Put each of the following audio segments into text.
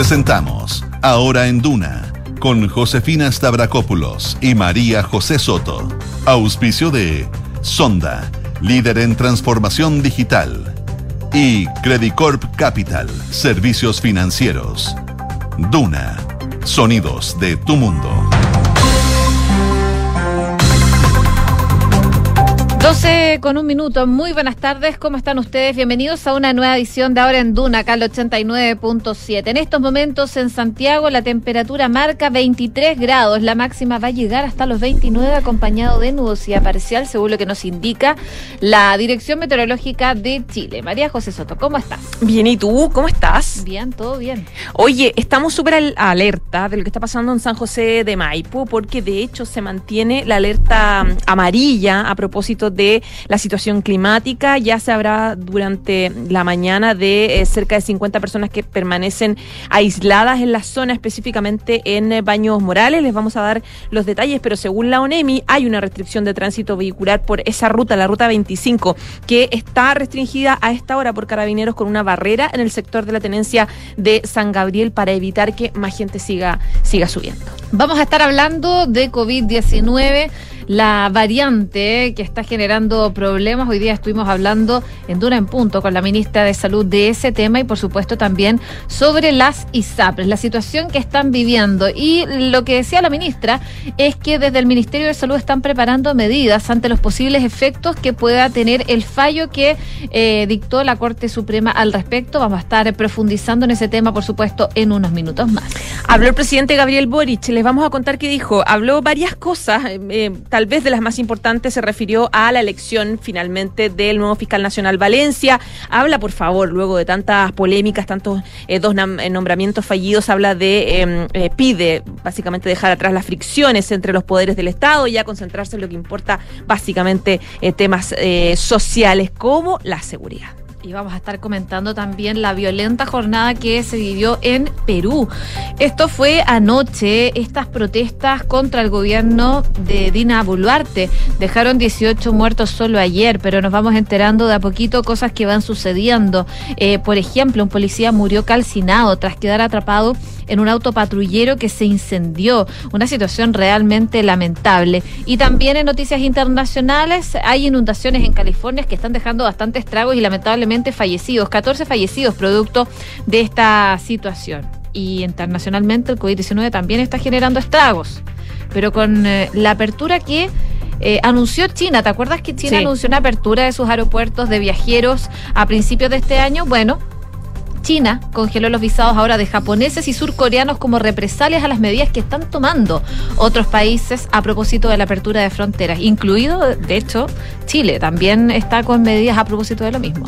Presentamos Ahora en Duna con Josefina Stavrakopoulos y María José Soto. Auspicio de Sonda, líder en transformación digital. Y Credicorp Capital, servicios financieros. Duna, sonidos de tu mundo. 12 con un minuto. Muy buenas tardes. ¿Cómo están ustedes? Bienvenidos a una nueva edición de Ahora en Duna, acá al 89.7. En estos momentos en Santiago la temperatura marca 23 grados. La máxima va a llegar hasta los 29 acompañado de nubosidad parcial, según lo que nos indica la Dirección Meteorológica de Chile. María José Soto, ¿cómo estás? Bien, ¿y tú? ¿Cómo estás? Bien, todo bien. Oye, estamos súper alerta de lo que está pasando en San José de Maipo, porque de hecho se mantiene la alerta amarilla a propósito de la situación climática. Ya se habrá durante la mañana de eh, cerca de 50 personas que permanecen aisladas en la zona, específicamente en eh, Baños Morales. Les vamos a dar los detalles, pero según la ONEMI hay una restricción de tránsito vehicular por esa ruta, la ruta 25, que está restringida a esta hora por carabineros con una barrera en el sector de la tenencia de San Gabriel para evitar que más gente siga, siga subiendo. Vamos a estar hablando de COVID-19 la variante que está generando problemas. Hoy día estuvimos hablando en Dura en Punto con la ministra de Salud de ese tema y por supuesto también sobre las ISAPRES, la situación que están viviendo. Y lo que decía la ministra es que desde el Ministerio de Salud están preparando medidas ante los posibles efectos que pueda tener el fallo que eh, dictó la Corte Suprema al respecto. Vamos a estar profundizando en ese tema, por supuesto, en unos minutos más. Habló el presidente Gabriel Boric, les vamos a contar qué dijo. Habló varias cosas, eh, eh, tal vez de las más importantes se refirió a la elección finalmente del nuevo fiscal nacional Valencia. Habla, por favor, luego de tantas polémicas, tantos eh, dos eh, nombramientos fallidos, habla de, em, eh, pide básicamente dejar atrás las fricciones entre los poderes del Estado y ya concentrarse en lo que importa básicamente temas sociales como la seguridad. Y vamos a estar comentando también la violenta jornada que se vivió en Perú. Esto fue anoche, estas protestas contra el gobierno de Dina Boluarte. Dejaron 18 muertos solo ayer, pero nos vamos enterando de a poquito cosas que van sucediendo. Eh, por ejemplo, un policía murió calcinado tras quedar atrapado en un auto patrullero que se incendió. Una situación realmente lamentable. Y también en noticias internacionales hay inundaciones en California que están dejando bastantes estragos y lamentablemente fallecidos. 14 fallecidos producto de esta situación. Y internacionalmente el COVID-19 también está generando estragos. Pero con eh, la apertura que eh, anunció China. ¿Te acuerdas que China anunció una apertura de sus aeropuertos de viajeros a principios de este año? Bueno, China congeló los visados ahora de japoneses y surcoreanos como represalias a las medidas que están tomando otros países a propósito de la apertura de fronteras, incluido, de hecho, Chile también está con medidas a propósito de lo mismo.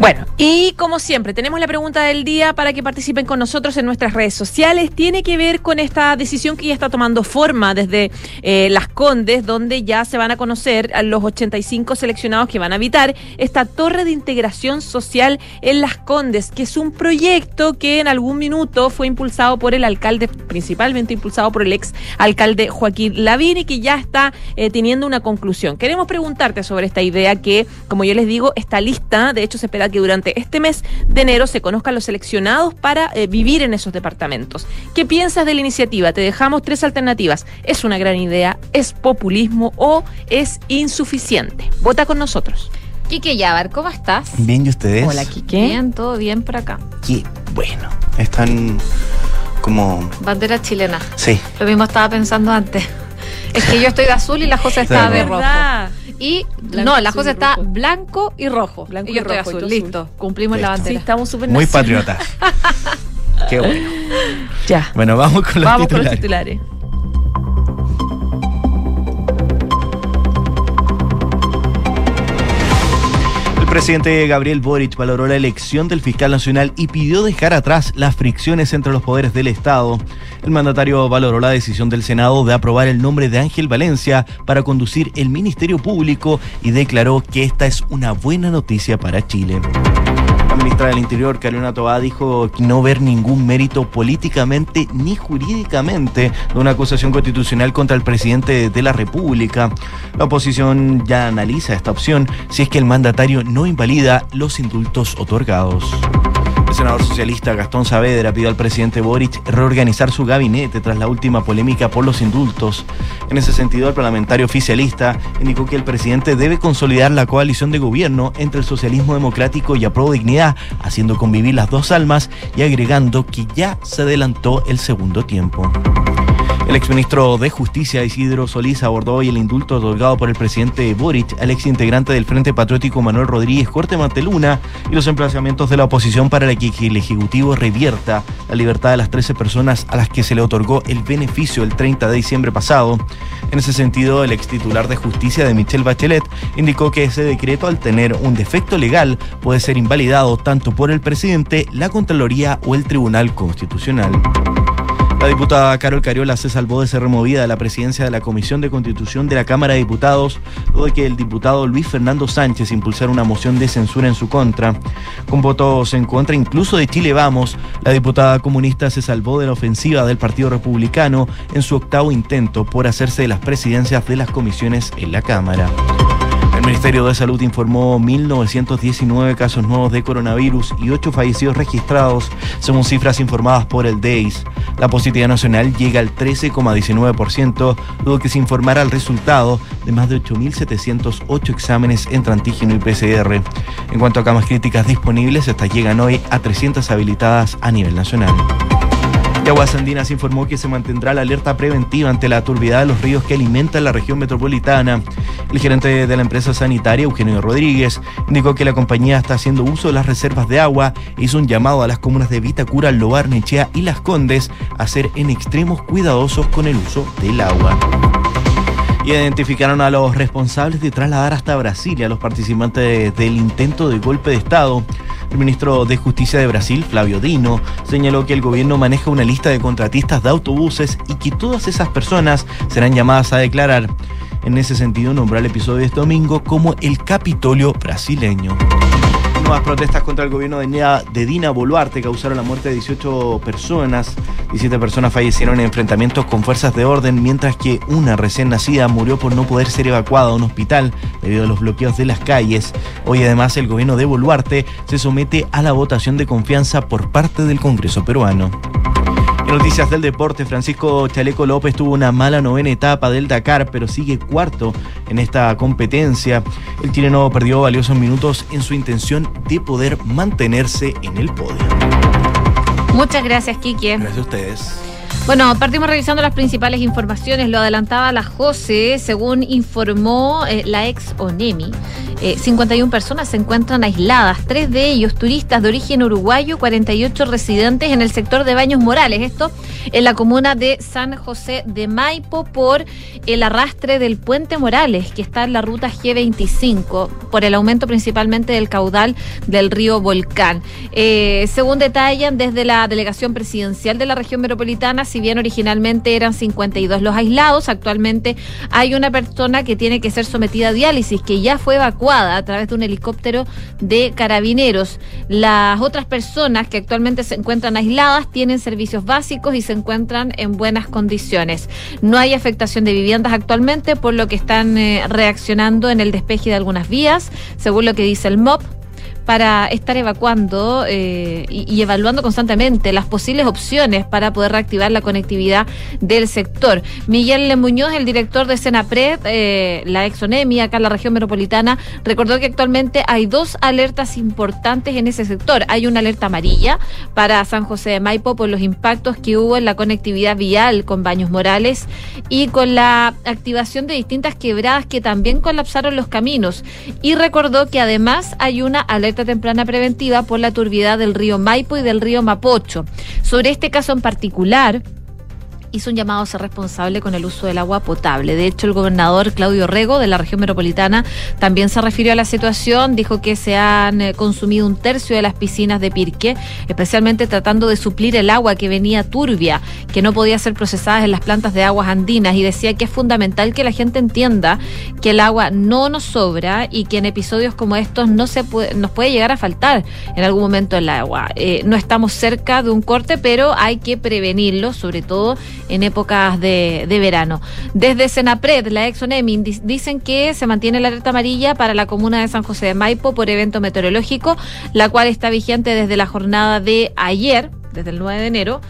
Bueno, y como siempre, tenemos la pregunta del día para que participen con nosotros en nuestras redes sociales. Tiene que ver con esta decisión que ya está tomando forma desde eh, Las Condes, donde ya se van a conocer a los 85 seleccionados que van a habitar esta torre de integración social en Las Condes, que es un proyecto que en algún minuto fue impulsado por el alcalde, principalmente impulsado por el ex alcalde Joaquín Lavín y que ya está eh, teniendo una conclusión. Queremos preguntarte sobre esta idea que, como yo les digo, está lista. De hecho, se espera que durante este mes de enero se conozcan los seleccionados para eh, vivir en esos departamentos. ¿Qué piensas de la iniciativa? Te dejamos tres alternativas. ¿Es una gran idea? ¿Es populismo o es insuficiente? Vota con nosotros. Quique Yabar, ¿cómo estás? Bien, ¿y ustedes? Hola, Quique. Bien, todo bien por acá. Qué bueno. Están como... Bandera chilena. Sí. Lo mismo estaba pensando antes. Es que yo estoy de azul y la José está de rojo. Y no, la cosa está blanco y rojo. Blanco y yo estoy azul. Listo, cumplimos la bandera. Sí, estamos súper Muy patriota. Qué bueno. Ya. Bueno, vamos con los vamos Con los titulares. Presidente Gabriel Boric valoró la elección del fiscal nacional y pidió dejar atrás las fricciones entre los poderes del Estado. El mandatario valoró la decisión del Senado de aprobar el nombre de Ángel Valencia para conducir el Ministerio Público y declaró que esta es una buena noticia para Chile. La ministra del Interior, Carolina Tobá, dijo no ver ningún mérito políticamente ni jurídicamente de una acusación constitucional contra el presidente de la República. La oposición ya analiza esta opción si es que el mandatario no invalida los indultos otorgados. El senador socialista Gastón Saavedra pidió al presidente Boric reorganizar su gabinete tras la última polémica por los indultos. En ese sentido, el parlamentario oficialista indicó que el presidente debe consolidar la coalición de gobierno entre el socialismo democrático y Apro Dignidad, haciendo convivir las dos almas y agregando que ya se adelantó el segundo tiempo. El exministro de Justicia Isidro Solís abordó hoy el indulto otorgado por el presidente Boric al ex integrante del Frente Patriótico Manuel Rodríguez Corte Manteluna y los emplazamientos de la oposición para que el Ejecutivo revierta la libertad de las 13 personas a las que se le otorgó el beneficio el 30 de diciembre pasado. En ese sentido, el ex titular de Justicia de Michelle Bachelet indicó que ese decreto, al tener un defecto legal, puede ser invalidado tanto por el presidente, la Contraloría o el Tribunal Constitucional. La diputada Carol Cariola se salvó de ser removida de la presidencia de la Comisión de Constitución de la Cámara de Diputados luego de que el diputado Luis Fernando Sánchez impulsara una moción de censura en su contra. Con votos en contra incluso de Chile Vamos, la diputada comunista se salvó de la ofensiva del Partido Republicano en su octavo intento por hacerse de las presidencias de las comisiones en la Cámara. El Ministerio de Salud informó 1.919 casos nuevos de coronavirus y 8 fallecidos registrados, según cifras informadas por el DEIS. La positividad nacional llega al 13,19%, luego que se informara el resultado de más de 8.708 exámenes entre antígeno y PCR. En cuanto a camas críticas disponibles, estas llegan hoy a 300 habilitadas a nivel nacional. Aguas Andinas informó que se mantendrá la alerta preventiva ante la turbidez de los ríos que alimentan la región metropolitana. El gerente de la empresa sanitaria, Eugenio Rodríguez, indicó que la compañía está haciendo uso de las reservas de agua e hizo un llamado a las comunas de Vitacura, Lobar, Nechea y Las Condes a ser en extremos cuidadosos con el uso del agua identificaron a los responsables de trasladar hasta Brasil a los participantes del intento de golpe de Estado. El ministro de Justicia de Brasil, Flavio Dino, señaló que el gobierno maneja una lista de contratistas de autobuses y que todas esas personas serán llamadas a declarar. En ese sentido, nombró el episodio de este domingo como el Capitolio brasileño. Nuevas protestas contra el gobierno de Dina Boluarte causaron la muerte de 18 personas. 17 personas fallecieron en enfrentamientos con fuerzas de orden, mientras que una recién nacida murió por no poder ser evacuada a un hospital debido a los bloqueos de las calles. Hoy además el gobierno de Boluarte se somete a la votación de confianza por parte del Congreso peruano. Noticias del deporte, Francisco Chaleco López tuvo una mala novena etapa del Dakar, pero sigue cuarto en esta competencia. El chileno perdió valiosos minutos en su intención de poder mantenerse en el podio. Muchas gracias, Kiki. Gracias a ustedes. Bueno, partimos revisando las principales informaciones. Lo adelantaba la José, según informó eh, la ex ONEMI. 51 eh, personas se encuentran aisladas, tres de ellos turistas de origen uruguayo, 48 residentes en el sector de Baños Morales, esto en la comuna de San José de Maipo por el arrastre del puente Morales, que está en la ruta G25, por el aumento principalmente del caudal del río Volcán. Eh, según detallan desde la delegación presidencial de la región metropolitana, si bien originalmente eran 52 los aislados, actualmente hay una persona que tiene que ser sometida a diálisis, que ya fue evacuada a través de un helicóptero de carabineros. Las otras personas que actualmente se encuentran aisladas tienen servicios básicos y se encuentran en buenas condiciones. No hay afectación de viviendas actualmente, por lo que están eh, reaccionando en el despeje de algunas vías, según lo que dice el MOP para estar evacuando eh, y, evaluando constantemente las posibles opciones para poder reactivar la conectividad del sector. Miguel Muñoz, el director de Senapred, eh, la exonemia acá en la región metropolitana, recordó que actualmente hay dos alertas importantes en ese sector. Hay una alerta amarilla para San José de Maipo por los impactos que hubo en la conectividad vial con Baños Morales y con la activación de distintas quebradas que también colapsaron los caminos. Y recordó que además hay una alerta temprana preventiva por la turbidez del río Maipo y del río Mapocho. Sobre este caso en particular, hizo un llamado a ser responsable con el uso del agua potable. De hecho, el gobernador Claudio Rego de la región metropolitana también se refirió a la situación, dijo que se han eh, consumido un tercio de las piscinas de Pirque, especialmente tratando de suplir el agua que venía turbia, que no podía ser procesada en las plantas de aguas andinas y decía que es fundamental que la gente entienda que el agua no nos sobra y que en episodios como estos no se puede, nos puede llegar a faltar en algún momento el agua. Eh, no estamos cerca de un corte, pero hay que prevenirlo, sobre todo en épocas de, verano. Desde Senapred, la Exonemi, dicen que se mantiene la alerta amarilla para la comuna de San José de Maipo por evento meteorológico, la cual está vigente desde la jornada de ayer, desde el 9 de enero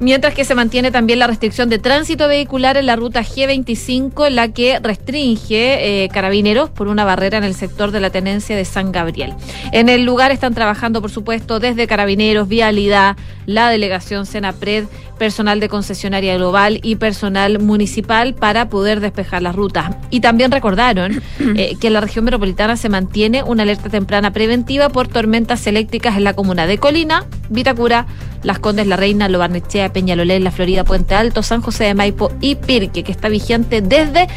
mientras que se mantiene también la restricción de tránsito vehicular en la ruta G25, la que restringe eh, carabineros por una barrera en el sector de la tenencia de San Gabriel. En el lugar están trabajando, por supuesto, desde carabineros, vialidad, la delegación Senapred, personal de concesionaria global y personal municipal para poder despejar las rutas. Y también recordaron eh, que en la región metropolitana se mantiene una alerta temprana preventiva por tormentas eléctricas en la comuna de Colina, Vitacura, Las Condes, La Reina, Lobarnechea, Peñalolén, La Florida, Puente Alto, San José de Maipo y Pirque, que está vigente desde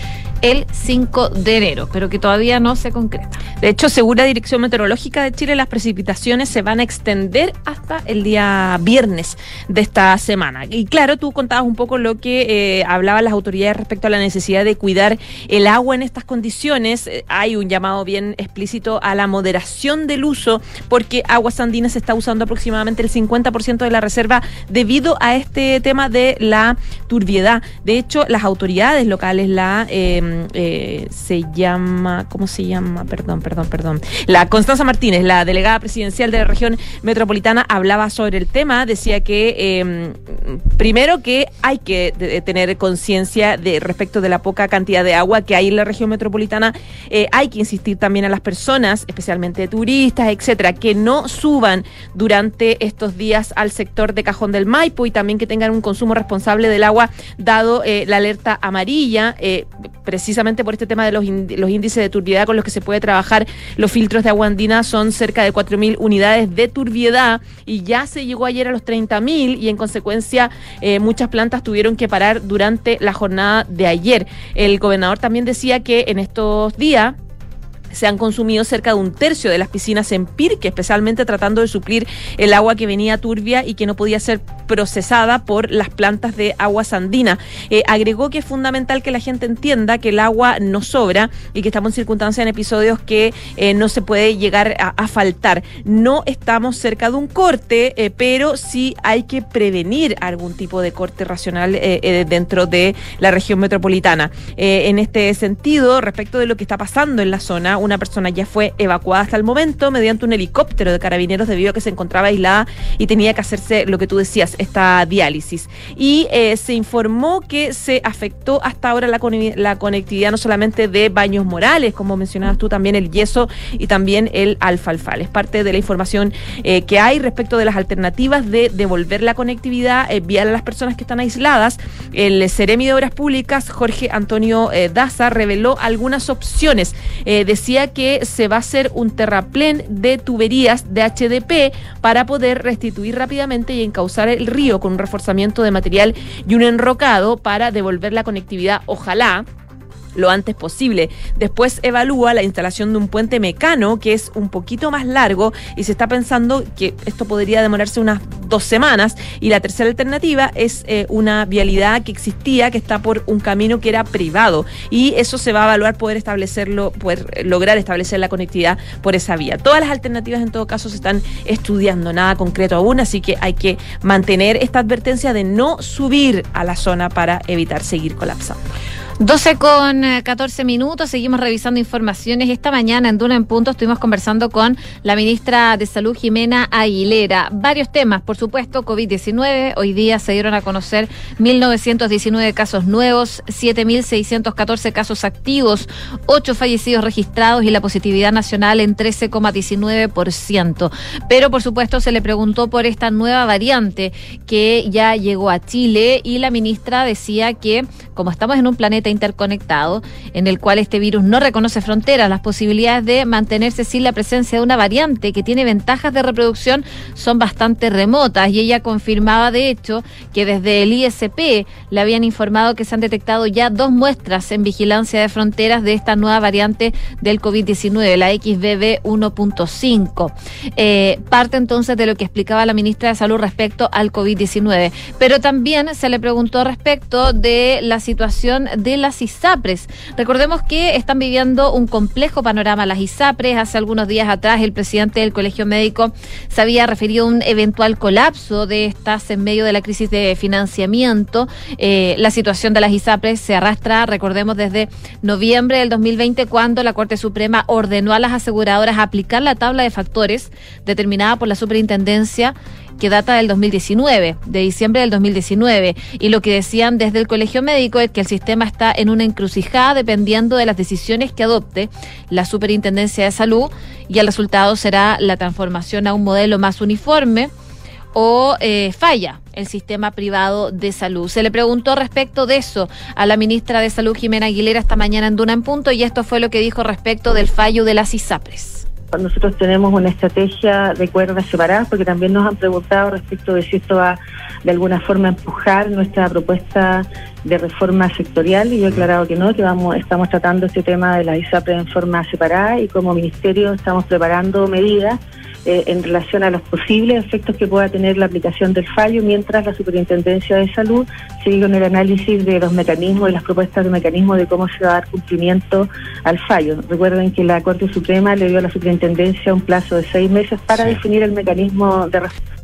el 5 de enero, pero que todavía no se concreta. De hecho, según la Dirección Meteorológica de Chile, las precipitaciones se van a extender hasta el día viernes de esta semana. Y claro, tú contabas un poco lo que eh, hablaban las autoridades respecto a la necesidad de cuidar el agua en estas condiciones. Eh, hay un llamado bien explícito a la moderación del uso, porque Aguas Andinas está usando aproximadamente el 50% de la reserva debido a este tema de la turbiedad. De hecho, las autoridades locales, la... Eh, eh, se llama, ¿cómo se llama? Perdón, perdón, perdón. La Constanza Martínez, la delegada presidencial de la región metropolitana, hablaba sobre el tema, decía que em, primero que hay que tener conciencia de respecto de la poca cantidad de agua que hay en la región metropolitana, eh, hay que insistir también a las personas, especialmente turistas, etcétera, que no suban durante estos días al sector de Cajón del Maipo y también que tengan un consumo responsable del agua, dado eh, la alerta amarilla precisamente por este tema de los, los índices de turbiedad con los que se puede trabajar los filtros de agua andina son cerca de 4.000 unidades de turbiedad y ya se llegó ayer a los 30.000 y en consecuencia eh, muchas plantas tuvieron que parar durante la jornada de ayer. El gobernador también decía que en estos días se han consumido cerca de un tercio de las piscinas en Pirque, especialmente tratando de suplir el agua que venía turbia y que no podía ser procesada por las plantas de agua sandina. Eh, agregó que es fundamental que la gente entienda que el agua no sobra y que estamos en circunstancias, en episodios que eh, no se puede llegar a, faltar. No estamos cerca de un corte, eh, pero sí hay que prevenir algún tipo de corte racional dentro de la región metropolitana. en este sentido, respecto de lo que está pasando en la zona, una persona ya fue evacuada hasta el momento mediante un helicóptero de carabineros debido a que se encontraba aislada y tenía que hacerse lo que tú decías, esta diálisis. Y eh, se informó que se afectó hasta ahora la, la conectividad no solamente de Baños Morales, como mencionabas tú también, el yeso y también el alfalfal. Es parte de la información eh, que hay respecto de las alternativas de devolver la conectividad eh, vial a las personas que están aisladas. El Ceremi de Obras Públicas, Jorge Antonio Daza, reveló algunas opciones. Decía que se va a hacer un terraplén de tuberías de HDP para poder restituir rápidamente y encauzar el río con un reforzamiento de material y un enrocado para devolver la conectividad, ojalá, lo antes posible. Después evalúa la instalación de un puente mecano que es un poquito más largo y se está pensando que esto podría demorarse unas dos semanas. Y la tercera alternativa es eh, una vialidad que existía que está por un camino que era privado y eso se va a evaluar poder establecerlo, poder lograr establecer la conectividad por esa vía. Todas las alternativas en todo caso se están estudiando, nada concreto aún, así que hay que mantener esta advertencia de no subir a la zona para evitar seguir colapsando. 12 con 14 eh, minutos, seguimos revisando informaciones. Esta mañana en Duna en Punto estuvimos conversando con la ministra de Salud, Jimena Aguilera. Varios temas, por supuesto, COVID-19. Hoy día se dieron a conocer 1.919 casos nuevos, 7.614 casos activos, 8 fallecidos registrados y la positividad nacional en 13,19%. Pero, por supuesto, se le preguntó por esta nueva variante que ya llegó a Chile y la ministra decía que, como estamos en un planeta interconectado, en el cual este virus no reconoce fronteras. Las posibilidades de mantenerse sin la presencia de una variante que tiene ventajas de reproducción son bastante remotas y ella confirmaba de hecho que desde el ISP le habían informado que se han detectado ya dos muestras en vigilancia de fronteras de esta nueva variante del COVID-19, la XBB 1.5. Eh, parte entonces de lo que explicaba la ministra de Salud respecto al COVID-19. Pero también se le preguntó respecto de la situación de las ISAPRES. Recordemos que están viviendo un complejo panorama las ISAPRES. Hace algunos días atrás el presidente del Colegio Médico se había referido a un eventual colapso de estas en medio de la crisis de financiamiento. Eh, la situación de las ISAPRES se arrastra, recordemos, desde noviembre del 2020 cuando la Corte Suprema ordenó a las aseguradoras aplicar la tabla de factores determinada por la superintendencia que data del 2019, de diciembre del 2019. Y lo que decían desde el Colegio Médico es que el sistema está en una encrucijada dependiendo de las decisiones que adopte la Superintendencia de Salud y el resultado será la transformación a un modelo más uniforme o eh, falla el sistema privado de salud. Se le preguntó respecto de eso a la ministra de Salud, Jimena Aguilera, esta mañana en Duna en Punto, y esto fue lo que dijo respecto del fallo de las ISAPRES. Nosotros tenemos una estrategia de cuerdas separadas porque también nos han preguntado respecto de si esto va de alguna forma a empujar nuestra propuesta de reforma sectorial y yo he aclarado que no, que vamos, estamos tratando este tema de la ISAPRE en forma separada y como ministerio estamos preparando medidas eh, en relación a los posibles efectos que pueda tener la aplicación del fallo, mientras la Superintendencia de Salud sigue con el análisis de los mecanismos y las propuestas de mecanismos de cómo se va a dar cumplimiento al fallo. Recuerden que la Corte Suprema le dio a la Superintendencia un plazo de seis meses para definir el mecanismo de respuesta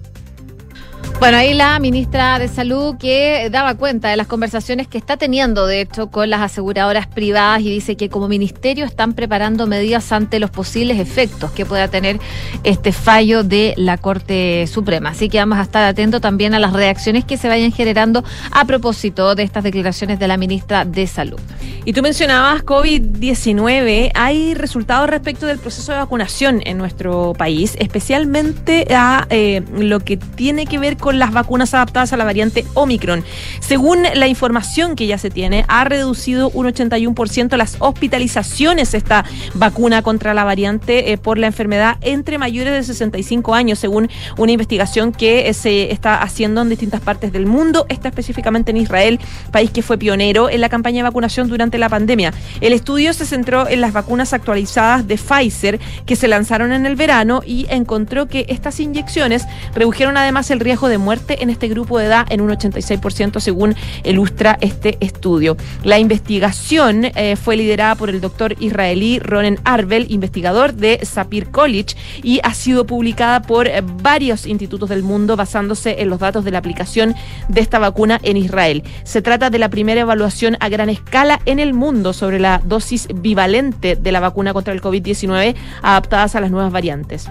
bueno, ahí la ministra de Salud que daba cuenta de las conversaciones que está teniendo, de hecho, con las aseguradoras privadas y dice que como ministerio están preparando medidas ante los posibles efectos que pueda tener este fallo de la Corte Suprema. Así que vamos a estar atentos también a las reacciones que se vayan generando a propósito de estas declaraciones de la ministra de Salud. Y tú mencionabas COVID-19. Hay resultados respecto del proceso de vacunación en nuestro país, especialmente a eh, lo que tiene que ver con las vacunas adaptadas a la variante Omicron. Según la información que ya se tiene, ha reducido un 81% las hospitalizaciones esta vacuna contra la variante eh, por la enfermedad entre mayores de 65 años, según una investigación que eh, se está haciendo en distintas partes del mundo, está específicamente en Israel, país que fue pionero en la campaña de vacunación durante la pandemia. El estudio se centró en las vacunas actualizadas de Pfizer que se lanzaron en el verano y encontró que estas inyecciones redujeron además el riesgo de muerte en este grupo de edad en un 86% según ilustra este estudio. La investigación eh, fue liderada por el doctor israelí Ronen Arbel, investigador de Sapir College, y ha sido publicada por eh, varios institutos del mundo basándose en los datos de la aplicación de esta vacuna en Israel. Se trata de la primera evaluación a gran escala en el mundo sobre la dosis bivalente de la vacuna contra el COVID-19 adaptadas a las nuevas variantes.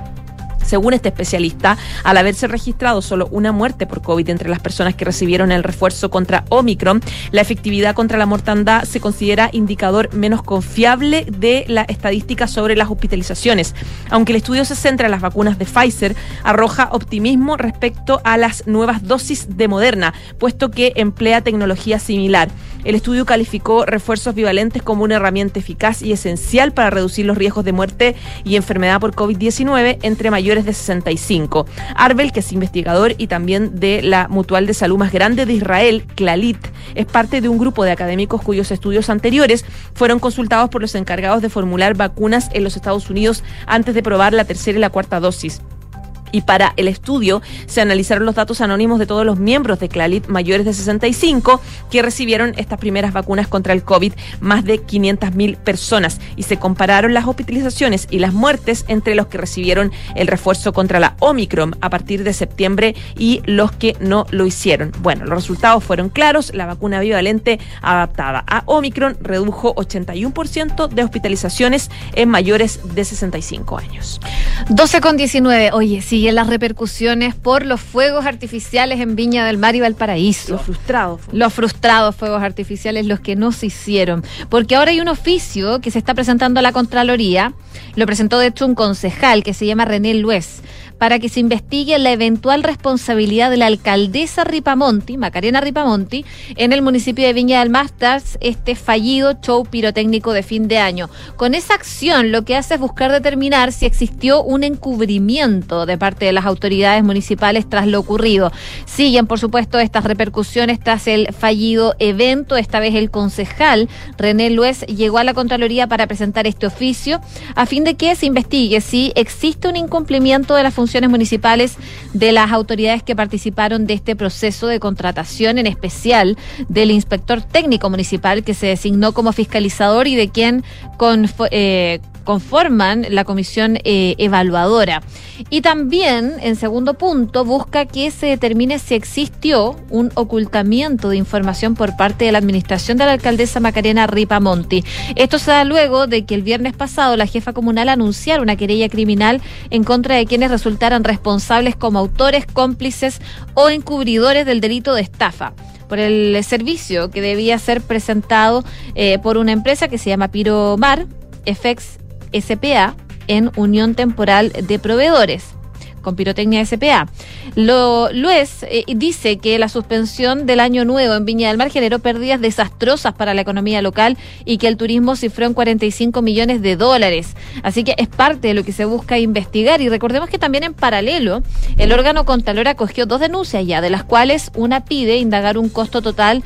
Según este especialista, al haberse registrado solo una muerte por COVID entre las personas que recibieron el refuerzo contra Omicron, la efectividad contra la mortandad se considera indicador menos confiable de la estadística sobre las hospitalizaciones. Aunque el estudio se centra en las vacunas de Pfizer, arroja optimismo respecto a las nuevas dosis de Moderna, puesto que emplea tecnología similar. El estudio calificó refuerzos bivalentes como una herramienta eficaz y esencial para reducir los riesgos de muerte y enfermedad por COVID-19 entre mayores de 65. Arbel, que es investigador y también de la mutual de salud más grande de Israel, Clalit, es parte de un grupo de académicos cuyos estudios anteriores fueron consultados por los encargados de formular vacunas en los Estados Unidos antes de probar la tercera y la cuarta dosis y para el estudio se analizaron los datos anónimos de todos los miembros de Clalit mayores de 65 que recibieron estas primeras vacunas contra el COVID, más de 500.000 personas, y se compararon las hospitalizaciones y las muertes entre los que recibieron el refuerzo contra la Omicron a partir de septiembre y los que no lo hicieron. Bueno, los resultados fueron claros, la vacuna bivalente adaptada a Omicron redujo 81% de hospitalizaciones en mayores de 65 años. 12 con 19, oye, sí y en las repercusiones por los fuegos artificiales en Viña del Mar y Valparaíso. Los frustrados. Los frustrados fuegos artificiales, los que no se hicieron. Porque ahora hay un oficio que se está presentando a la Contraloría, lo presentó de hecho un concejal que se llama René Luez para que se investigue la eventual responsabilidad de la alcaldesa Ripamonti, Macarena Ripamonti, en el municipio de Viña del Masters, este fallido show pirotécnico de fin de año. Con esa acción lo que hace es buscar determinar si existió un encubrimiento de parte de las autoridades municipales tras lo ocurrido. Siguen, por supuesto, estas repercusiones tras el fallido evento. Esta vez el concejal René Luez llegó a la Contraloría para presentar este oficio a fin de que se investigue si existe un incumplimiento de las municipales de las autoridades que participaron de este proceso de contratación, en especial del inspector técnico municipal que se designó como fiscalizador y de quien con, eh, conforman la comisión eh, evaluadora. Y también, en segundo punto, busca que se determine si existió un ocultamiento de información por parte de la administración de la alcaldesa Macarena Ripamonti. Esto se da luego de que el viernes pasado la jefa comunal anunciara una querella criminal en contra de quienes resultaran responsables como autores, cómplices o encubridores del delito de estafa por el servicio que debía ser presentado eh, por una empresa que se llama Piromar, FX SPA en unión temporal de proveedores con pirotecnia SPA. Lo, Luis eh, dice que la suspensión del año nuevo en Viña del Mar generó pérdidas desastrosas para la economía local y que el turismo cifró en 45 millones de dólares. Así que es parte de lo que se busca investigar. Y recordemos que también en paralelo, el órgano Contralor acogió dos denuncias ya, de las cuales una pide indagar un costo total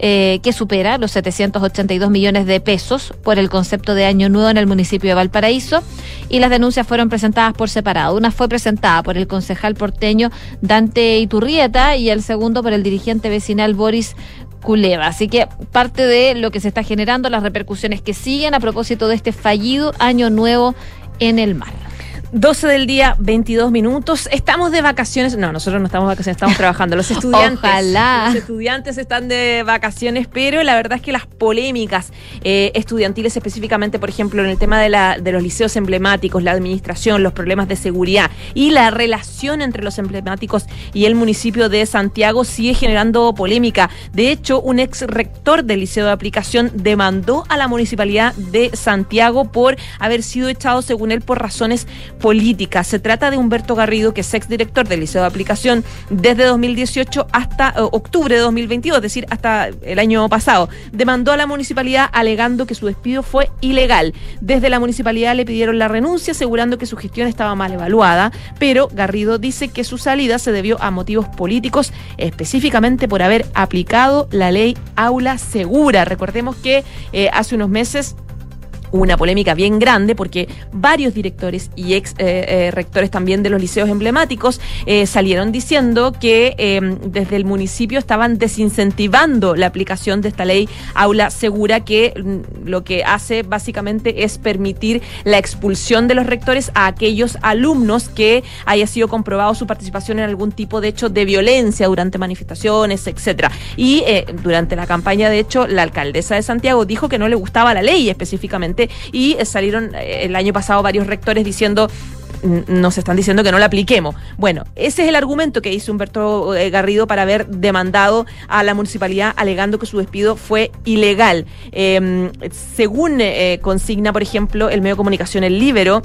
eh, que supera los 782 millones de pesos por el concepto de Año Nuevo en el municipio de Valparaíso y las denuncias fueron presentadas por separado. Una fue presentada por el concejal porteño Dante Iturrieta y el segundo por el dirigente vecinal Boris Culeva. Así que parte de lo que se está generando, las repercusiones que siguen a propósito de este fallido Año Nuevo en el mar. 12 del día, 22 minutos. Estamos de vacaciones. No, nosotros no estamos de vacaciones, estamos trabajando. Los estudiantes. Ojalá. Los estudiantes están de vacaciones, pero la verdad es que las polémicas eh, estudiantiles, específicamente, por ejemplo, en el tema de, la, de los liceos emblemáticos, la administración, los problemas de seguridad y la relación entre los emblemáticos y el municipio de Santiago sigue generando polémica. De hecho, un ex rector del liceo de aplicación demandó a la municipalidad de Santiago por haber sido echado, según él, por razones política. Se trata de Humberto Garrido, que es exdirector del Liceo de Aplicación desde 2018 hasta eh, octubre de 2022, es decir, hasta el año pasado. Demandó a la municipalidad alegando que su despido fue ilegal. Desde la municipalidad le pidieron la renuncia, asegurando que su gestión estaba mal evaluada, pero Garrido dice que su salida se debió a motivos políticos, específicamente por haber aplicado la ley Aula Segura. Recordemos que eh, hace unos meses una polémica bien grande porque varios directores y ex eh, eh, rectores también de los liceos emblemáticos eh, salieron diciendo que em, desde el municipio estaban desincentivando la aplicación de esta ley aula segura que mm, lo que hace básicamente es permitir la expulsión de los rectores a aquellos alumnos que haya sido comprobado su participación en algún tipo de hecho de violencia durante manifestaciones, etcétera. Y durante la campaña, de hecho, la alcaldesa de Santiago dijo que no le gustaba la ley específicamente y salieron eh, el año pasado varios rectores diciendo nos están diciendo que no la apliquemos. Bueno, ese es el argumento que hizo Humberto eh, Garrido para haber demandado a la municipalidad alegando que su despido fue ilegal. Em, según eh, consigna, por ejemplo, el medio de comunicación El Libero,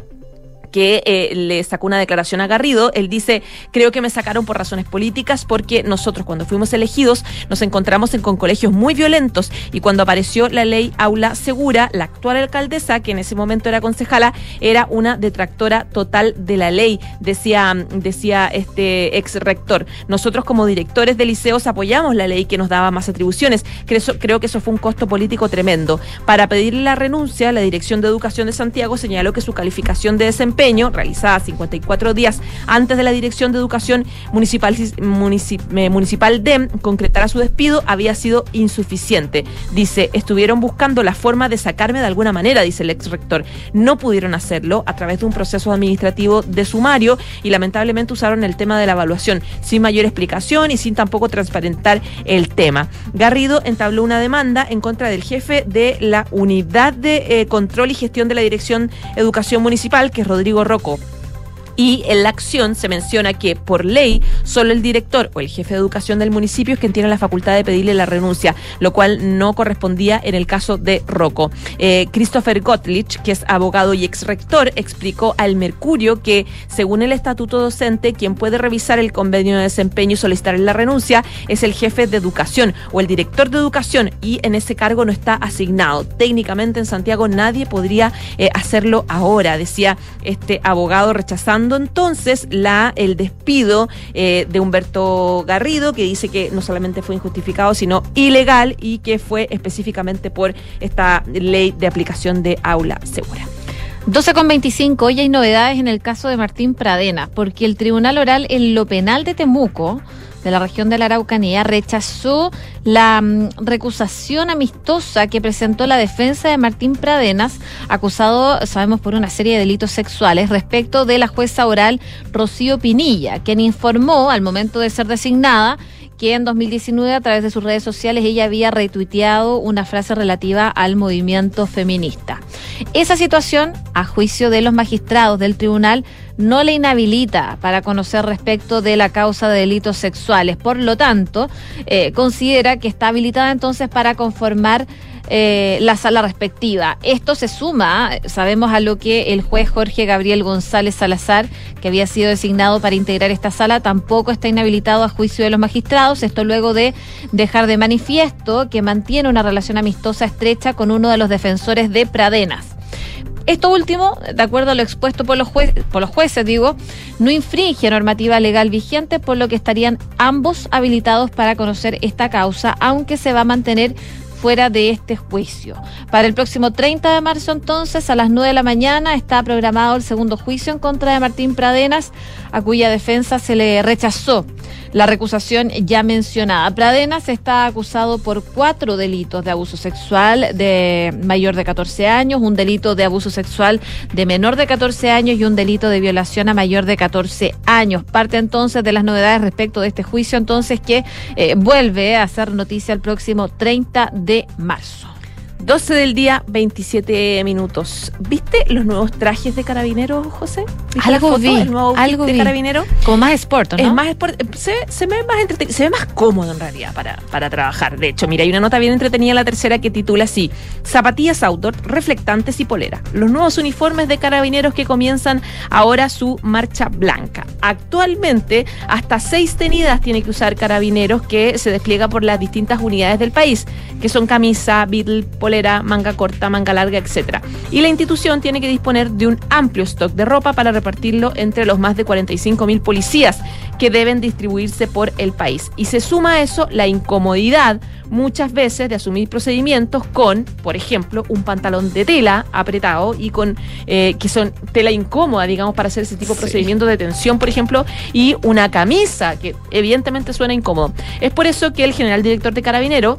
que eh, le sacó una declaración a Garrido. Él dice, creo que me sacaron por razones políticas porque nosotros cuando fuimos elegidos nos encontramos en, con colegios muy violentos y cuando apareció la ley Aula Segura, la actual alcaldesa, que en ese momento era concejala, era una detractora total de la ley, decía, decía este ex rector. Nosotros como directores de liceos apoyamos la ley que nos daba más atribuciones. Creo, creo que eso fue un costo político tremendo. Para pedirle la renuncia, la Dirección de Educación de Santiago señaló que su calificación de desempeño realizada 54 días antes de la Dirección de Educación Municipal, municipal DEM concretara su despido, había sido insuficiente. Dice, estuvieron buscando la forma de sacarme de alguna manera, dice el ex rector. No pudieron hacerlo a través de un proceso administrativo de sumario y lamentablemente usaron el tema de la evaluación sin mayor explicación y sin tampoco transparentar el tema. Garrido entabló una demanda en contra del jefe de la unidad de eh, control y gestión de la Dirección Educación Municipal, que es Rodrigo Rocco Y en la acción se menciona que por ley solo el director o el jefe de educación del municipio es quien tiene la facultad de pedirle la renuncia, lo cual no correspondía en el caso de Rocco. Eh, Christopher Gottlich, que es abogado y ex rector, explicó al Mercurio que según el estatuto docente, quien puede revisar el convenio de desempeño y solicitar la renuncia es el jefe de educación o el director de educación y en ese cargo no está asignado. Técnicamente en Santiago nadie podría eh, hacerlo ahora, decía este abogado rechazando entonces la el despido eh, de Humberto Garrido, que dice que no solamente fue injustificado, sino ilegal y que fue específicamente por esta ley de aplicación de aula segura. 12 con 25, hoy hay novedades en el caso de Martín Pradena, porque el Tribunal Oral en lo penal de Temuco de la región de la Araucanía rechazó la mm, recusación amistosa que presentó la defensa de Martín Pradenas, acusado, sabemos, por una serie de delitos sexuales, respecto de la jueza oral Rocío Pinilla, quien informó al momento de ser designada que en 2019 a través de sus redes sociales ella había retuiteado una frase relativa al movimiento feminista. Esa situación, a juicio de los magistrados del tribunal, no le inhabilita para conocer respecto de la causa de delitos sexuales. Por lo tanto, eh, considera que está habilitada entonces para conformar eh, la sala respectiva. Esto se suma, sabemos, a lo que el juez Jorge Gabriel González Salazar, que había sido designado para integrar esta sala, tampoco está inhabilitado a juicio de los magistrados. Esto luego de dejar de manifiesto que mantiene una relación amistosa estrecha con uno de los defensores de Pradenas. Esto último, de acuerdo a lo expuesto por los, por los jueces, digo, no infringe normativa legal vigente, por lo que estarían ambos habilitados para conocer esta causa, aunque se va a mantener fuera de este juicio. Para el próximo 30 de marzo, entonces, a las 9 de la mañana, está programado el segundo juicio en contra de Martín Pradenas, a cuya defensa se le rechazó la recusación ya mencionada. Pradenas está acusado por cuatro delitos de abuso sexual de mayor de 14 años, un delito de abuso sexual de menor de 14 años y un delito de violación a mayor de 14 años. Parte entonces de las novedades respecto de este juicio, entonces que eh, vuelve a hacer noticia el próximo 30 de marzo. 12 del día, 27 minutos. ¿Viste los nuevos trajes de carabinero, José? Algo vi, el nuevo algo de carabinero. Como más sport, ¿no? Es más sport. Se, se ve más entretenido, se ve más cómodo en realidad para, para trabajar. De hecho, mira, hay una nota bien entretenida la tercera que titula así: Zapatillas outdoor, reflectantes y polera. Los nuevos uniformes de carabineros que comienzan ahora su marcha blanca. Actualmente, hasta seis tenidas tiene que usar carabineros que se despliega por las distintas unidades del país, que son camisa, beetle, polera manga corta, manga larga, etcétera. Y la institución tiene que disponer de un amplio stock de ropa para repartirlo entre los más de 45 mil policías que deben distribuirse por el país. Y se suma a eso la incomodidad muchas veces de asumir procedimientos con, por ejemplo, un pantalón de tela apretado y con eh, que son tela incómoda, digamos, para hacer ese tipo de procedimientos de tensión, por ejemplo, y una camisa que evidentemente suena incómodo. Es por eso que el general director de Carabinero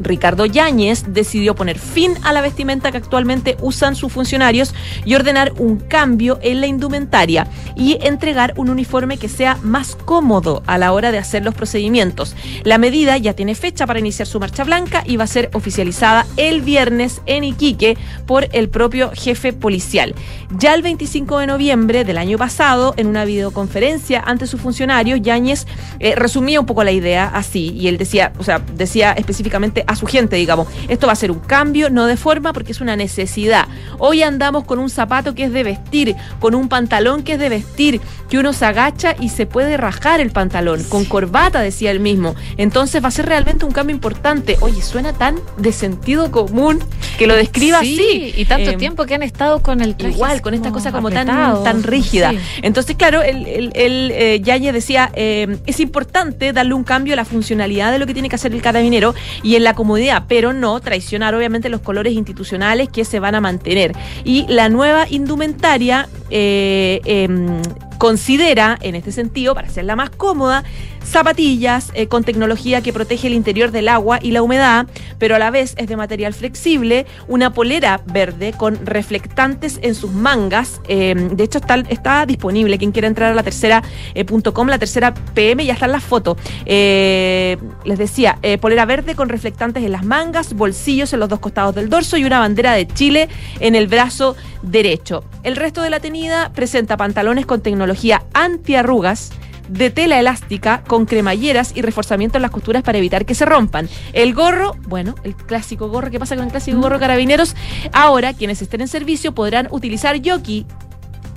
Ricardo Yáñez decidió poner fin a la vestimenta que actualmente usan sus funcionarios y ordenar un cambio en la indumentaria y entregar un uniforme que sea más cómodo a la hora de hacer los procedimientos. La medida ya tiene fecha para iniciar su marcha blanca y va a ser oficializada el viernes en Iquique por el propio jefe policial. Ya el 25 de noviembre del año pasado, en una videoconferencia ante sus funcionarios, Yáñez eh, resumía un poco la idea así y él decía, o sea, decía específicamente a su gente, digamos. Esto va a ser un cambio, no de forma, porque es una necesidad. Hoy andamos con un zapato que es de vestir, con un pantalón que es de vestir, que uno se agacha y se puede rajar el pantalón, con corbata, decía él mismo. Entonces va a ser realmente un cambio importante. Oye, suena tan de sentido común que lo describa así. Y tanto em, tiempo que han estado con el Igual, con esta cosa como tan, tan rígida. Entonces, claro, el, el, eh, Yaye decía, eh, es importante darle un cambio a la funcionalidad de lo que tiene que hacer el carabinero y en la comodidad, pero no traicionar obviamente los colores institucionales que se van a mantener. Y la nueva indumentaria eh, em, Considera, en este sentido, para hacerla más cómoda, zapatillas eh, con tecnología que protege el interior del agua y la humedad, pero a la vez es de material flexible, una polera verde con reflectantes en sus mangas. eh, de hecho, está, está disponible. Quien quiera entrar a la tercera eh, la tercera PM, ya están las fotos. Eh, les decía, polera verde con reflectantes en las mangas, bolsillos en los dos costados del dorso y una bandera de Chile en el brazo derecho. El resto de la tenida presenta pantalones con tecnología antiarrugas de tela elástica con cremalleras y reforzamiento en las costuras para evitar que se rompan. El gorro, bueno, el clásico gorro, ¿qué pasa con el clásico gorro carabineros? Ahora quienes estén en servicio podrán utilizar yoki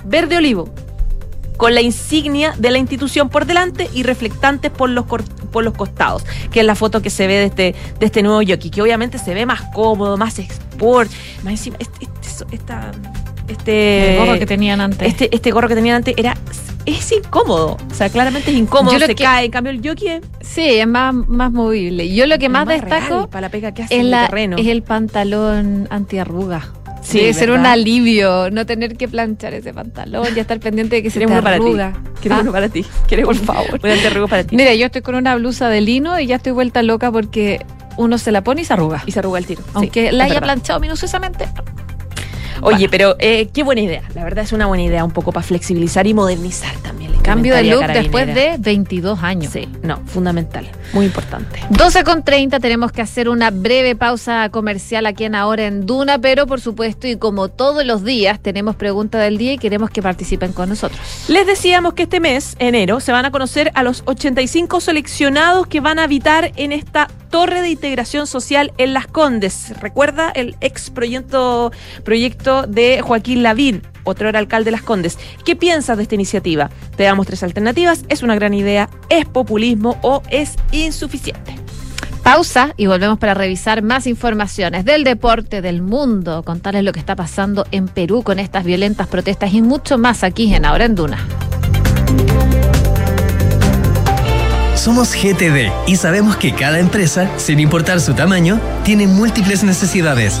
verde olivo con la insignia de la institución por delante y reflectantes por los por los costados, que es la foto que se ve de este, de este nuevo yoki, que obviamente se ve más cómodo, más sport, más encima, este, este, esta- este- El gorro que tenían antes. este, este gorro que tenían antes era es incómodo. O sea, claramente es incómodo, Yo lo se que- cae. En cambio, el yoki es Sí, es más, más movible. Yo lo que más, real destaco para la pega que hace es, en el terreno. es el pantalón antiarruga. Sí, Debe ser un alivio no tener que planchar ese pantalón y estar pendiente de que se te uno para ti. arruga. Quieres Ah, uno para ti. Quieres Por favor. Un para ti. Mira, yo estoy con una blusa de lino y ya estoy vuelta loca porque uno se la pone y se arruga. Y se arruga el tiro. Sí, Aunque es la haya verdad. planchado minuciosamente. Oye, pero eh, qué buena idea. La verdad es una buena idea un poco para flexibilizar y modernizar también. la Cambio de look después de 22 años. Sí, no, fundamental. Muy importante. 12 con 30 tenemos que hacer una breve pausa comercial aquí en Ahora en Duna, pero por supuesto y como todos los días tenemos pregunta del día y queremos que participen con nosotros. Les decíamos que este mes, enero, se van a conocer a los 85 seleccionados que van a habitar en esta torre de integración social en Las Condes. Recuerda el ex proyecto, proyecto de Joaquín Lavín, otro era alcalde de Las Condes. ¿Qué piensas de esta iniciativa? Te damos tres alternativas. ¿Es una gran idea? ¿Es populismo o es insuficiente? Pausa y volvemos para revisar más informaciones del deporte, del mundo, contarles lo que está pasando en Perú con estas violentas protestas y mucho más aquí en Ahora en Duna. Somos GTD y sabemos que cada empresa, sin importar su tamaño, tiene múltiples necesidades.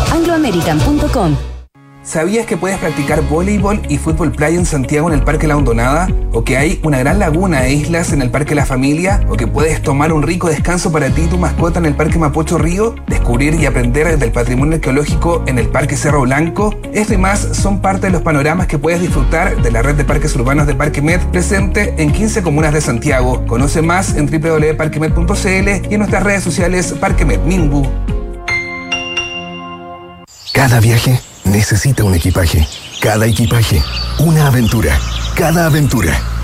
chile.angloamerican.com. ¿Sabías que puedes practicar voleibol y fútbol playa en Santiago en el Parque La Hondonada? ¿O que hay una gran laguna e islas en el Parque La Familia? ¿O que puedes tomar un rico descanso para ti y tu mascota en el Parque Mapocho Río? ¿Descubrir y aprender del patrimonio arqueológico en el Parque Cerro Blanco? Esto y más son parte de los panoramas que puedes disfrutar de la red de parques urbanos de Parque Med presente en 15 comunas de Santiago. Conoce más en www.parquemed.cl y en nuestras redes sociales Parque Med Minbu. Cada viaje necesita un equipaje. Cada equipaje, una aventura. Cada aventura,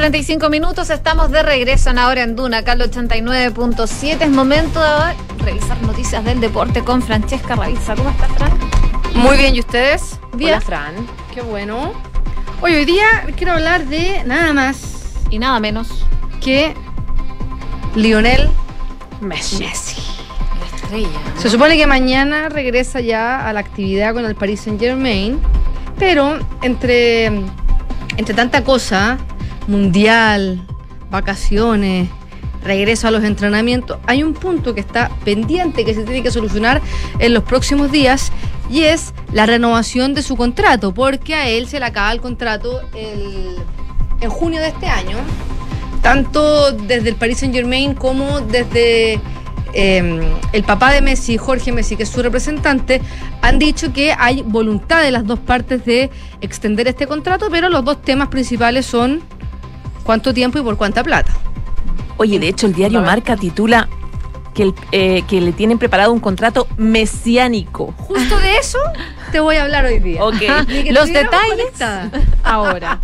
35 minutos, estamos de regreso en ahora en Duna, acá 89.7. Es momento de revisar noticias del deporte con Francesca Ravizza. ¿Cómo estás, Fran? Muy bien, ¿y ustedes? Bien. Hola, Fran. Qué bueno. Hoy, hoy día quiero hablar de nada más y nada menos que Lionel Messi. Messi. La estrella. Se supone que mañana regresa ya a la actividad con el Paris Saint Germain, pero entre, entre tanta cosa, mundial, vacaciones, regreso a los entrenamientos, hay un punto que está pendiente que se tiene que solucionar en los próximos días y es la renovación de su contrato, porque a él se le acaba el contrato en junio de este año, tanto desde el Paris Saint Germain como desde em, el papá de Messi, Jorge Messi, que es su representante, han dicho que hay voluntad de las dos partes de extender este contrato, pero los dos temas principales son cuánto tiempo y por cuánta plata. Oye, de hecho el diario Marca titula que, eh, que le tienen preparado un contrato mesiánico. Justo de eso te voy a hablar hoy día. Ok. Los detalles ahora.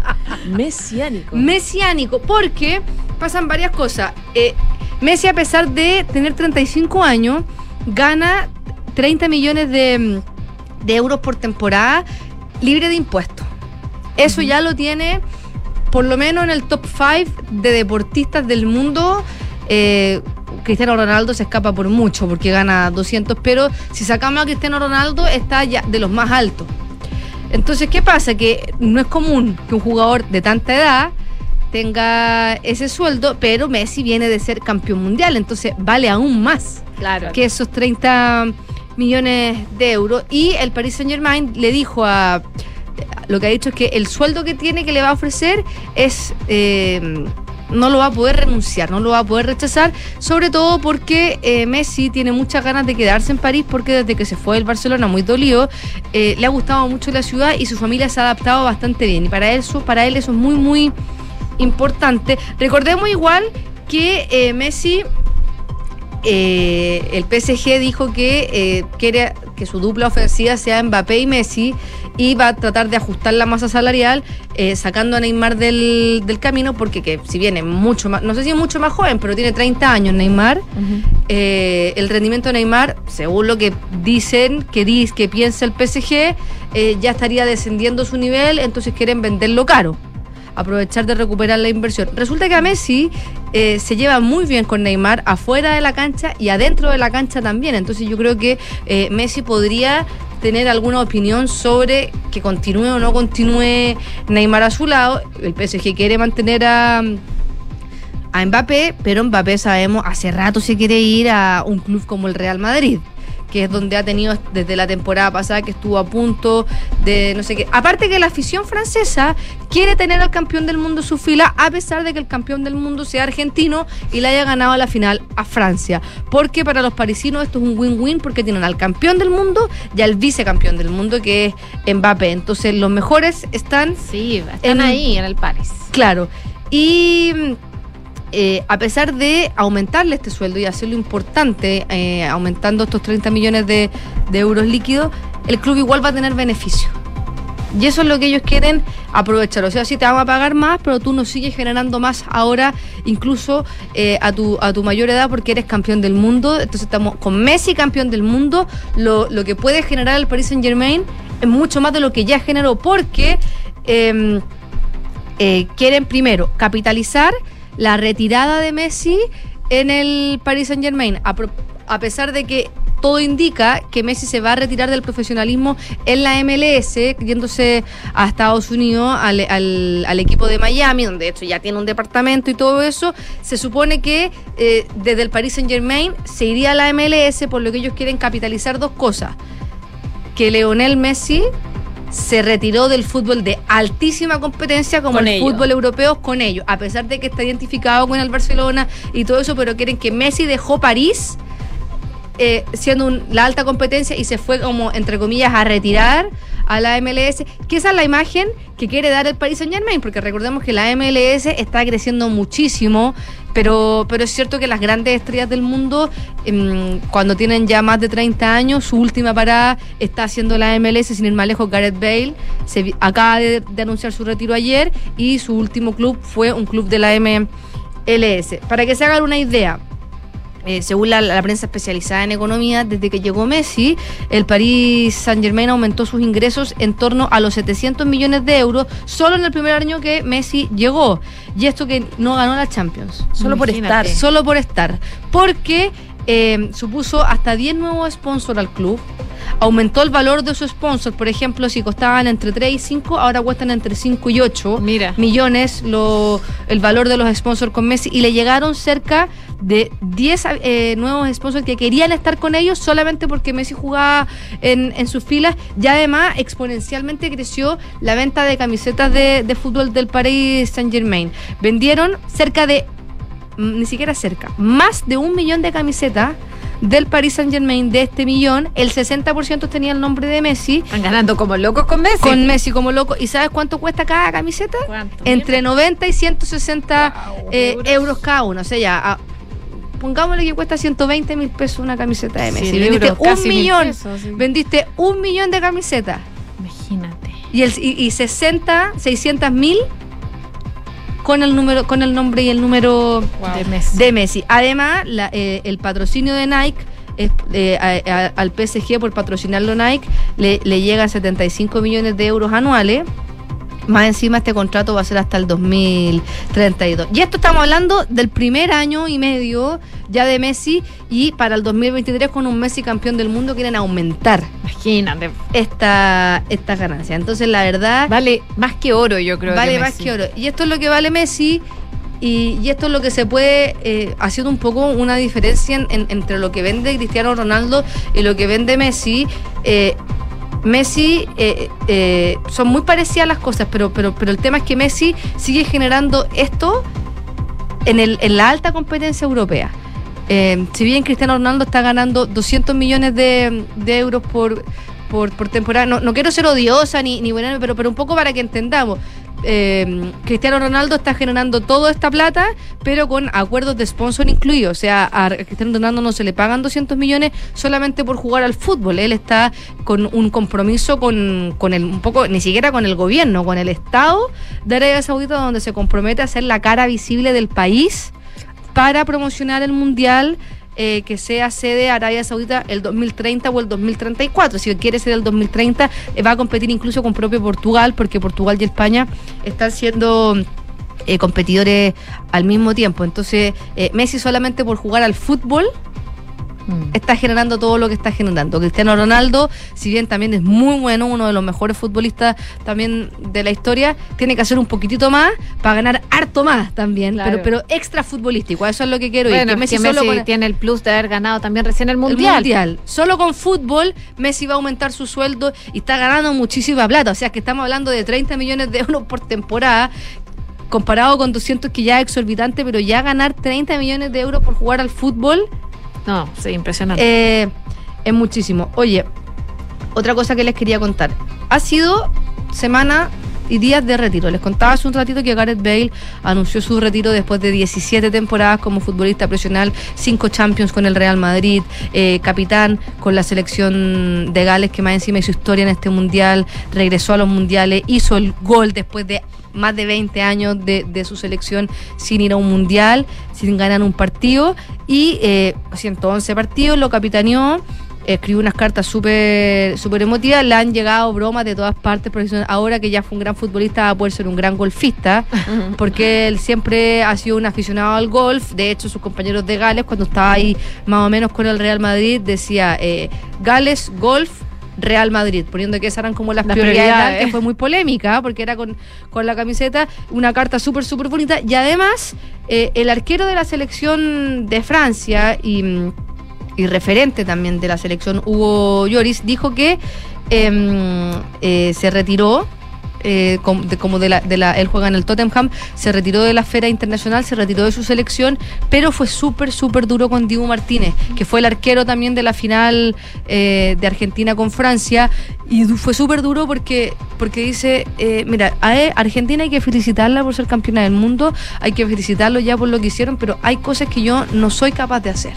mesiánico. Mesiánico, porque pasan varias cosas. Eh, Messi, a pesar de tener 35 años, gana 30 millones de, euros por temporada libre de impuestos. Eso ya lo tiene por lo menos en el top 5 de deportistas del mundo, eh, Cristiano Ronaldo se escapa por mucho porque gana 200, pero si sacamos a Cristiano Ronaldo está ya de los más altos. Entonces, ¿qué pasa? Que no es común que un jugador de tanta edad tenga ese sueldo, pero Messi viene de ser campeón mundial, entonces vale aún más claro. que esos 30 millones de euros. Y el Paris Saint Germain le dijo a lo que ha dicho es que el sueldo que tiene que le va a ofrecer es... Eh, no lo va a poder renunciar, no lo va a poder rechazar, sobre todo porque eh, Messi tiene muchas ganas de quedarse en París porque desde que se fue del Barcelona muy dolido, eh, le ha gustado mucho la ciudad y su familia se ha adaptado bastante bien y para eso, para él eso es muy muy importante. Recordemos igual que Messi el PSG dijo que quiere que su dupla ofensiva sea Mbappé y Messi y va a tratar de ajustar la masa salarial eh, sacando a Neymar del, camino porque que si viene mucho más, no sé si es mucho más joven, pero tiene 30 años Neymar, eh, el rendimiento de Neymar, según lo que dicen, que, dice, que piensa el PSG, eh, ya estaría descendiendo su nivel, entonces quieren venderlo caro aprovechar de recuperar la inversión. Resulta que a Messi se lleva muy bien con Neymar afuera de la cancha y adentro de la cancha también. Entonces yo creo que Messi podría tener alguna opinión sobre que continúe o no continúe Neymar a su lado. El PSG quiere mantener a, a Mbappé, pero Mbappé sabemos hace rato se quiere ir a un club como el Real Madrid que es donde ha tenido desde la temporada pasada que estuvo a punto de no sé qué. Aparte que la afición francesa quiere tener al campeón del mundo en su fila, a pesar de que el campeón del mundo sea argentino y le haya ganado la final a Francia. Porque para los parisinos esto es un win-win porque tienen al campeón del mundo y al vicecampeón del mundo que es Mbappé. Entonces los mejores están... Sí, están ahí en el París. Claro. Y eh, a pesar de aumentarle este sueldo y hacerlo importante, eh, aumentando estos 30 millones de, euros líquidos, el club igual va a tener beneficio. Y eso es lo que ellos quieren aprovechar. O sea, si te vamos a pagar más, pero tú nos sigues generando más ahora, incluso eh, a, tu, a tu mayor edad, porque eres campeón del mundo. Entonces estamos con Messi campeón del mundo. Lo, lo que puede generar el Paris Saint Germain es mucho más de lo que ya generó, porque em, quieren primero capitalizar la retirada de Messi en el Paris Saint Germain, a, pesar de que todo indica que Messi se va a retirar del profesionalismo en la MLS, yéndose a Estados Unidos al, equipo de Miami, donde de hecho ya tiene un departamento y todo eso. Se supone que eh, desde el Paris Saint Germain se iría a la MLS, por lo que ellos quieren capitalizar dos cosas. que Leonel Messi se retiró del fútbol de altísima competencia como Con el ellos. fútbol europeo con ellos, a pesar de que está identificado con el Barcelona y todo eso, pero quieren que Messi dejó París eh, siendo un- la alta competencia y se fue como, entre comillas, a retirar a la MLS, que esa es la imagen que quiere dar el Paris Saint Germain, porque recordemos que la MLS está creciendo muchísimo, pero, pero es cierto que las grandes estrellas del mundo, em, cuando tienen ya más de 30 años, su última parada está haciendo la MLS, sin ir más lejos, Gareth Bale, se acaba de, de anunciar su retiro ayer y su último club fue un club de la MLS. Para que se hagan una idea, eh, según la, la prensa especializada en economía, desde que llegó Messi, el Paris Saint Germain aumentó sus ingresos en torno a los 700 millones de euros solo en el primer año que Messi llegó. Y esto que no ganó la Champions. Solo por estar. Solo por estar. Porque eh, supuso hasta 10 nuevos sponsors al club. Aumentó el valor de sus sponsors. Por ejemplo, si costaban entre 3 y 5, ahora cuestan entre 5 y 8 Mira. millones lo, el valor de los sponsors con Messi. Y le llegaron cerca de 10 eh, nuevos sponsors que querían estar con ellos solamente porque Messi jugaba en, en sus filas. Y además, exponencialmente creció la venta de camisetas de, de fútbol del Paris Saint Germain. Vendieron cerca de mm, ni siquiera cerca, más de un millón de camisetas del Paris Saint Germain, de este millón, el 60% tenía el nombre de Messi, Están ganando como locos con Messi. con Messi como loco. ¿Y sabes cuánto cuesta cada camiseta? ¿Cuánto? Entre 90 y 160 eh, euros. euros. cada uno. O sea, ya, pongámosle que cuesta 120 mil pesos una camiseta de Messi. Vendiste euros, un millón. pesos, sí. Vendiste un millón de camisetas. Imagínate. Y, el, y, y 60, 600 mil con el número, con el nombre y el número De Messi. de Messi. Además, la- eh, el patrocinio de Nike es, eh, a- a- al PSG por patrocinarlo Nike le, le llega a 75 millones de euros anuales. Más encima este contrato va a ser hasta el 2032. Y esto estamos hablando del primer año y medio ya de Messi y para el 2023 con un Messi campeón del mundo quieren aumentar Imagínate. esta, esta ganancia. Entonces la verdad Vale más que oro, yo creo. vale que más que oro. Y esto es lo que vale Messi. Y, y esto es lo que se puede, eh, haciendo un poco una diferencia en- en- entre lo que vende Cristiano Ronaldo y lo que vende Messi. Eh, Messi eh, eh, son muy parecidas las cosas, pero, pero, pero el tema es que Messi sigue generando esto en, el, en la alta competencia europea. Eh, si bien Cristiano Ronaldo está ganando 200 millones de, de euros por, por, por temporada, no, no quiero ser odiosa ni, ni buena, pero, pero un poco para que entendamos. Eh, Cristiano Ronaldo está generando toda esta plata, pero con acuerdos de sponsor incluidos. O sea, a Cristiano Ronaldo no se le pagan 200 millones solamente por jugar al fútbol. Él está con un compromiso con, con el, un poco, ni siquiera con el gobierno, con el Estado de Arabia Saudita, donde se compromete a ser la cara visible del país para promocionar el mundial eh, que sea sede Arabia Saudita el 2030 o el 2034. Si quiere ser el 2030, eh, va a competir incluso con propio Portugal, porque Portugal y España están siendo eh, competidores al mismo tiempo. Entonces, eh, Messi solamente por jugar al fútbol Mm. está generando todo lo que está generando. Cristiano Ronaldo, si bien también es muy bueno, uno de los mejores futbolistas también de la historia, tiene que hacer un poquitito más para ganar harto más también, Claro. pero, pero extra futbolístico. Eso es lo que quiero ir. Bueno, Que Messi, Messi solo con- tiene el plus de haber ganado también recién el el mundial. mundial. Solo con fútbol, Messi va a aumentar su sueldo y está ganando muchísima plata. O sea que estamos hablando de 30 millones de euros por temporada. Comparado con 200 que ya es exorbitante, pero ya ganar 30 millones de euros por jugar al fútbol No, sí, impresionante. eh, es muchísimo. Oye, otra cosa que les quería contar. Ha sido semana y días de retiro. Les contaba hace un ratito que Gareth Bale anunció su retiro después de 17 temporadas como futbolista profesional, 5 Champions con el Real Madrid, eh, capitán con la selección de Gales que más encima hizo historia en este mundial, regresó a los mundiales, hizo el gol después de más de 20 años de, su selección sin ir a un mundial, sin ganar un partido y eh, 111 partidos, lo capitaneó escribió unas cartas súper súper emotivas, le han llegado bromas de todas partes, ahora que ya fue un gran futbolista va a poder ser un gran golfista, porque él siempre ha sido un aficionado al golf, de hecho sus compañeros de Gales, cuando estaba ahí más o menos con el Real Madrid, decía eh, Gales, golf, Real Madrid, poniendo que esas eran como las, Las prioridades, prioridades. que fue muy polémica, porque era con, con la camiseta, una carta súper, súper bonita, y además eh, el arquero de la selección de Francia y... y referente también de la selección, Hugo Lloris, dijo que em, eh, se retiró eh, de- como de la, de la, él juega en el Tottenham, se retiró de la esfera internacional, se retiró de su selección, pero fue súper, súper duro con Dibu Martínez, que fue el arquero también de la final eh, de Argentina con Francia, y fue súper duro porque, porque dice, mira, a Argentina hay que felicitarla por ser campeona del mundo, hay que felicitarlo ya por lo que hicieron, pero hay cosas que yo no soy capaz de hacer.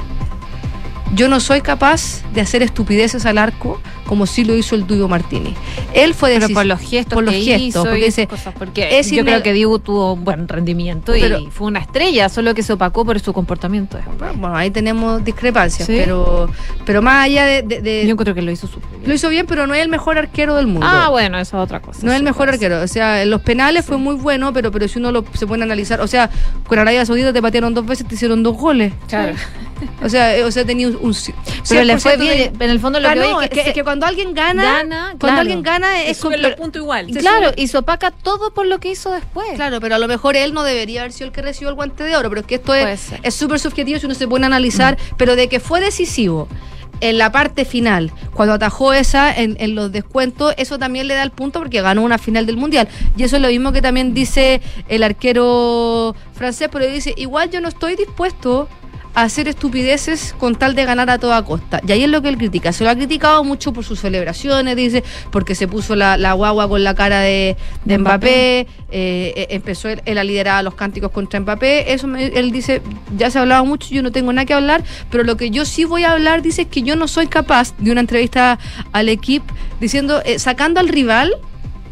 Yo no soy capaz de hacer estupideces al arco como sí lo hizo el Dibu Martínez. Él fue Pero decis- por los gestos por los que gestos, hizo porque dice, cosas, porque es yo creo que Dibu tuvo un buen rendimiento y Pero- fue una estrella, solo que se opacó por su comportamiento. Bueno, ahí tenemos discrepancias, Sí. pero, pero más allá de, de- de- Yo encuentro que lo hizo súper. Lo hizo bien, pero no es el mejor arquero del mundo. Ah, bueno, eso es otra cosa. No es el mejor puede arquero. O sea, en los penales fue muy bueno, pero, pero si uno lo, se a analizar. O sea, con Arabia Saudita te patearon dos veces, te hicieron dos goles. Claro. O sea, eh, o sea tenía un, un Pero le fue 100% de- bien. En el fondo lo Ah, que no, veo es que, es que cuando alguien gana, Gana, cuando claro. alguien gana es con- los puntos igual. Claro, y se opaca todo por lo que hizo después. Claro, pero a lo mejor él no debería haber sido el que recibió el guante de oro, pero es que esto es súper subjetivo si uno se pone a analizar, pero de que fue decisivo en la parte final, cuando atajó esa en, en los descuentos, eso también le da el punto porque ganó una final del Mundial. Y eso es lo mismo que también dice el arquero francés, pero dice, igual yo no estoy dispuesto a hacer estupideces con tal de ganar a toda costa. Y ahí es lo que él critica. Se lo ha criticado mucho por sus celebraciones, dice, porque se puso la, la guagua con la cara de, de Mbappé, eh, eh, empezó él, él a liderar los cánticos contra Mbappé. Eso me- él dice, ya se ha hablado mucho, yo no tengo nada que hablar, pero lo que yo sí voy a hablar, dice, es que yo no soy capaz de una entrevista al equipo diciendo, eh, sacando al rival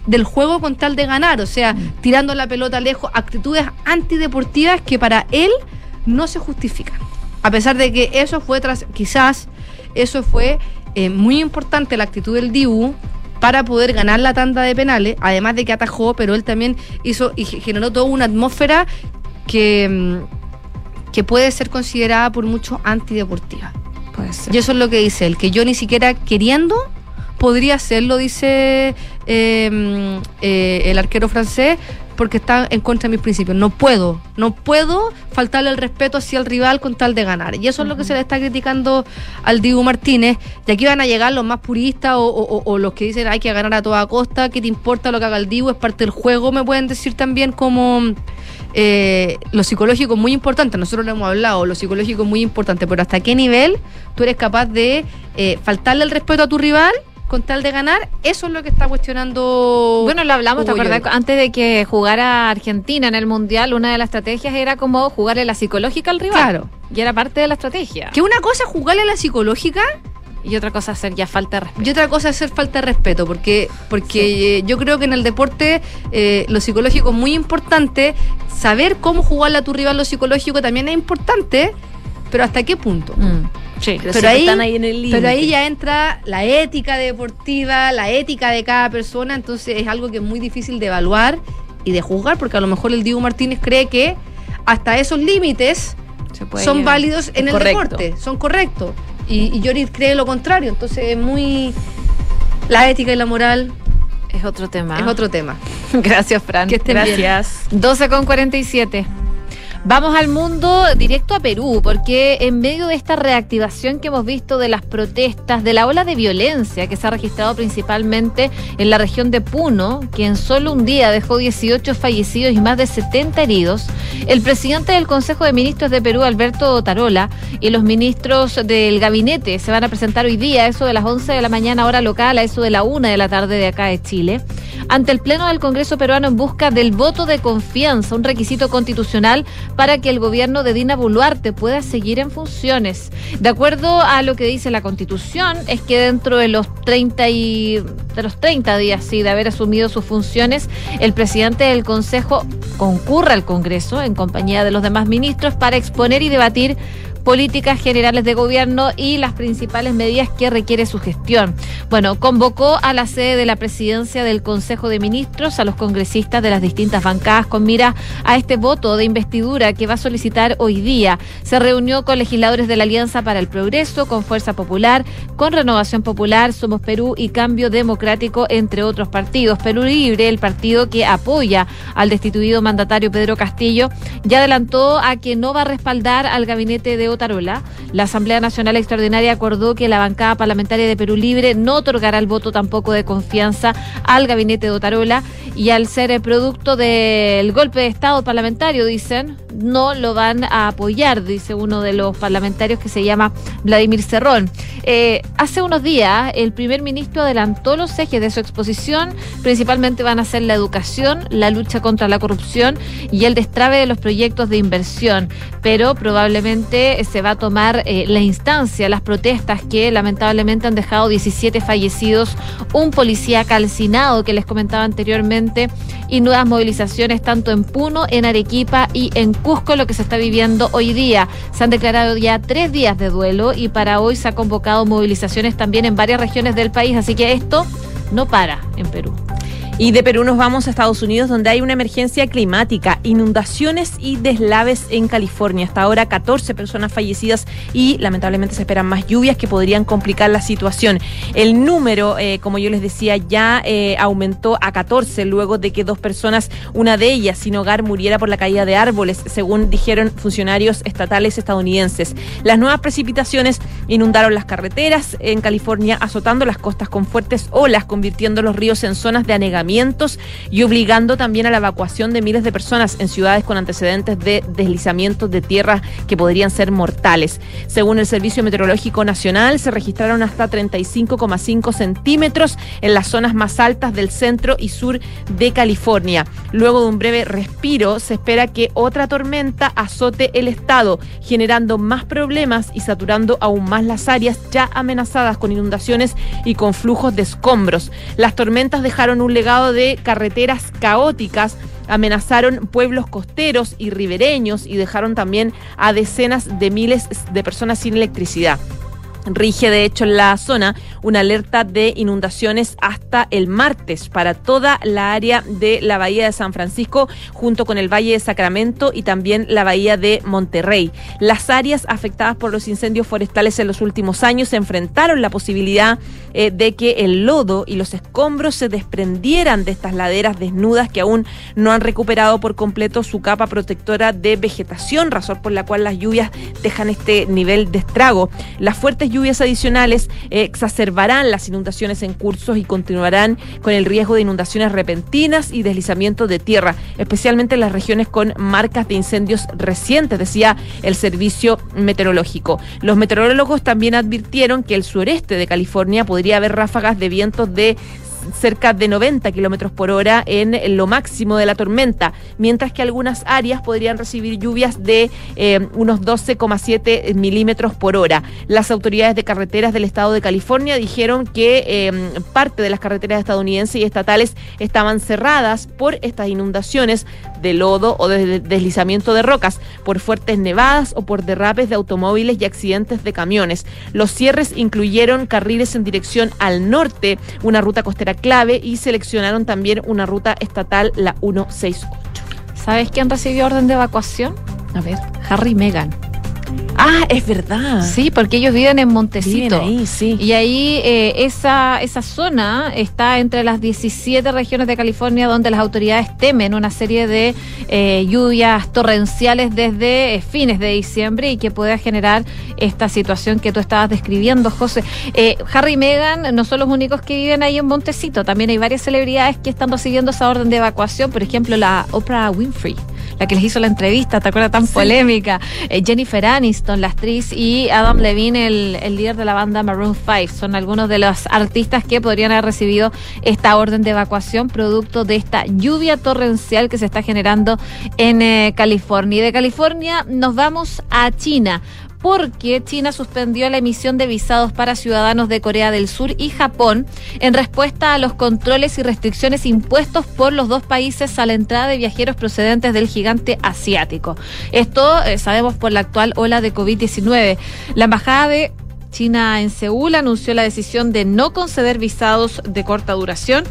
del juego con tal de ganar, o sea, tirando la pelota lejos, actitudes antideportivas que para él no se justifican. A pesar de que eso fue tras, quizás eso fue eh, muy importante la actitud del Dibu para poder ganar la tanda de penales, además de que atajó, pero él también hizo y ge- generó toda una atmósfera que, mm, que puede ser considerada por muchos antideportiva. Puede ser. Y eso es lo que dice él, que yo ni siquiera queriendo podría hacerlo, dice eh, mm, eh, el arquero francés, porque está en contra de mis principios. No puedo, no puedo faltarle el respeto hacia el rival con tal de ganar. Y eso es lo que se le está criticando al Dibu Martínez. Y aquí van a llegar los más puristas o, o- o- o los que dicen hay que ganar a toda costa, ¿qué te importa lo que haga el Dibu? Es parte del juego, me pueden decir también como... Eh, lo psicológico es muy importante, nosotros lo hemos hablado, lo psicológico es muy importante, pero ¿hasta qué nivel tú eres capaz de eh, faltarle el respeto a tu rival con tal de ganar? Eso es lo que está cuestionando. Bueno, lo hablamos, ¿te? Lloris. Antes de que jugara Argentina en el Mundial, una de las estrategias era como jugarle la psicológica al rival. Claro. Y era parte de la estrategia. Que una cosa es jugarle la psicológica Y otra cosa hacer ya falta de respeto. y otra cosa es hacer falta de respeto, porque, porque eh, yo creo que en el deporte eh, lo psicológico es muy importante, saber cómo jugarle a tu rival lo psicológico también es importante, pero ¿hasta qué punto? Mm, sí. Pero, ahí- están ahí en el límite. Pero ahí ya entra la ética deportiva, la ética de cada persona, entonces es algo que es muy difícil de evaluar y de juzgar, porque a lo mejor el Diego Martínez cree que hasta esos límites son válidos en Es el correcto. deporte, son correctos. Y, y Lloris cree lo contrario, entonces es muy... La ética y la moral Es otro tema. es otro tema. Gracias, Fran. Que estén bien. Gracias. 12 con 47. Vamos al mundo directo a Perú, porque en medio de esta reactivación que hemos visto de las protestas, de la ola de violencia que se ha registrado principalmente en la región de Puno, que en solo un día dejó 18 fallecidos y más de 70 heridos, el presidente del Consejo de Ministros de Perú, Alberto Tarola, y los ministros del gabinete se van a presentar hoy día, eso de las 11 de la mañana hora local, a eso de la 1 de la tarde de acá de Chile, ante el Pleno del Congreso peruano en busca del voto de confianza, un requisito constitucional para que el gobierno de Dina Boluarte pueda seguir en funciones. De acuerdo a lo que dice la Constitución, es que dentro de los 30 y de los 30 días sí, de haber asumido sus funciones, el presidente del Consejo concurra al Congreso en compañía de los demás ministros para exponer y debatir políticas generales de gobierno y las principales medidas que requiere su gestión. Bueno, convocó a la sede de la presidencia del Consejo de Ministros a los congresistas de las distintas bancadas con mira a este voto de investidura que va a solicitar hoy día. Se reunió con legisladores de la Alianza para el Progreso, con Fuerza Popular, con Renovación Popular, Somos Perú y Cambio Democrático, entre otros partidos. Perú Libre, el partido que apoya al destituido mandatario Pedro Castillo, ya adelantó a que no va a respaldar al gabinete de Otarola. La Asamblea Nacional Extraordinaria acordó que la bancada parlamentaria de Perú Libre no otorgará el voto tampoco de confianza al gabinete de Otarola y al ser el producto del golpe de Estado parlamentario, dicen, no lo van a apoyar, dice uno de los parlamentarios que se llama Vladimir Cerrón. Eh, hace unos días el primer ministro adelantó los ejes de su exposición, principalmente van a ser la educación, la lucha contra la corrupción y el destrave de los proyectos de inversión, pero probablemente se va a tomar eh, la instancia, las protestas que lamentablemente han dejado 17 fallecidos, un policía calcinado que les comentaba anteriormente y nuevas movilizaciones tanto en Puno, en Arequipa y en Cusco, lo que se está viviendo hoy día. Se han declarado ya tres días de duelo y para hoy se ha convocado movilizaciones también en varias regiones del país, así que esto no para en Perú. Y de Perú nos vamos a Estados Unidos, donde hay una emergencia climática, inundaciones y deslaves en California. Hasta ahora 14 personas fallecidas y lamentablemente se esperan más lluvias que podrían complicar la situación. El número, eh, como yo les decía, ya eh, aumentó a 14 luego de que dos personas, una de ellas sin hogar, muriera por la caída de árboles, según dijeron funcionarios estatales estadounidenses. Las nuevas precipitaciones inundaron las carreteras en California, azotando las costas con fuertes olas, convirtiendo los ríos en zonas de anegamiento y obligando también a la evacuación de miles de personas en ciudades con antecedentes de deslizamientos de tierra que podrían ser mortales. Según el Servicio Meteorológico Nacional, se registraron hasta 35,5 centímetros en las zonas más altas del centro y sur de California. Luego de un breve respiro, se espera que otra tormenta azote el estado, generando más problemas y saturando aún más las áreas ya amenazadas con inundaciones y con flujos de escombros. Las tormentas dejaron un legado de carreteras caóticas amenazaron pueblos costeros y ribereños y dejaron también a decenas de miles de personas sin electricidad. Rige, de hecho, en la zona una alerta de inundaciones hasta el martes para toda la área de la Bahía de San Francisco, junto con el Valle de Sacramento y también la Bahía de Monterrey. Las áreas afectadas por los incendios forestales en los últimos años se enfrentaron la posibilidad eh, de que el lodo y los escombros se desprendieran de estas laderas desnudas que aún no han recuperado por completo su capa protectora de vegetación, razón por la cual las lluvias dejan este nivel de estrago. Las fuertes lluvias adicionales eh, exacerbarán las inundaciones en cursos y continuarán con el riesgo de inundaciones repentinas y deslizamientos de tierra, especialmente en las regiones con marcas de incendios recientes, decía el servicio meteorológico. Los meteorólogos también advirtieron que el sureste de California podría haber ráfagas de vientos de cerca de 90 kilómetros por hora en lo máximo de la tormenta, mientras que algunas áreas podrían recibir lluvias de eh, unos 12,7 milímetros por hora. Las autoridades de carreteras del estado de California dijeron que eh, parte de las carreteras estadounidenses y estatales estaban cerradas por estas inundaciones de lodo o de deslizamiento de rocas, por fuertes nevadas o por derrapes de automóviles y accidentes de camiones. Los cierres incluyeron carriles en dirección al norte, una ruta costera clave y seleccionaron también una ruta estatal, la 168. ¿Sabes quién recibió orden de evacuación? A ver, Harry y Meghan. Ah, es verdad. Sí, porque ellos viven en Montecito. Viven ahí, sí. Y ahí eh, esa, esa zona está entre las 17 regiones de California donde las autoridades temen una serie de eh, lluvias torrenciales desde eh, fines de diciembre y que pueda generar esta situación que tú estabas describiendo, José. Harry y Meghan no son los únicos que viven ahí en Montecito, también hay varias celebridades que están recibiendo esa orden de evacuación, por ejemplo la Oprah Winfrey la que les hizo la entrevista, ¿te acuerdas? Tan polémica. Eh, Jennifer Aniston, la actriz, y Adam Levine, el, líder de la banda Maroon 5. Son algunos de los artistas que podrían haber recibido esta orden de evacuación producto de esta lluvia torrencial que se está generando en eh, California. Y de California nos vamos a China porque China suspendió la emisión de visados para ciudadanos de Corea del Sur y Japón en respuesta a los controles y restricciones impuestos por los dos países a la entrada de viajeros procedentes del gigante asiático. Esto eh, sabemos por la actual ola de COVID-19. La embajada de China en Seúl anunció la decisión de no conceder visados de corta duración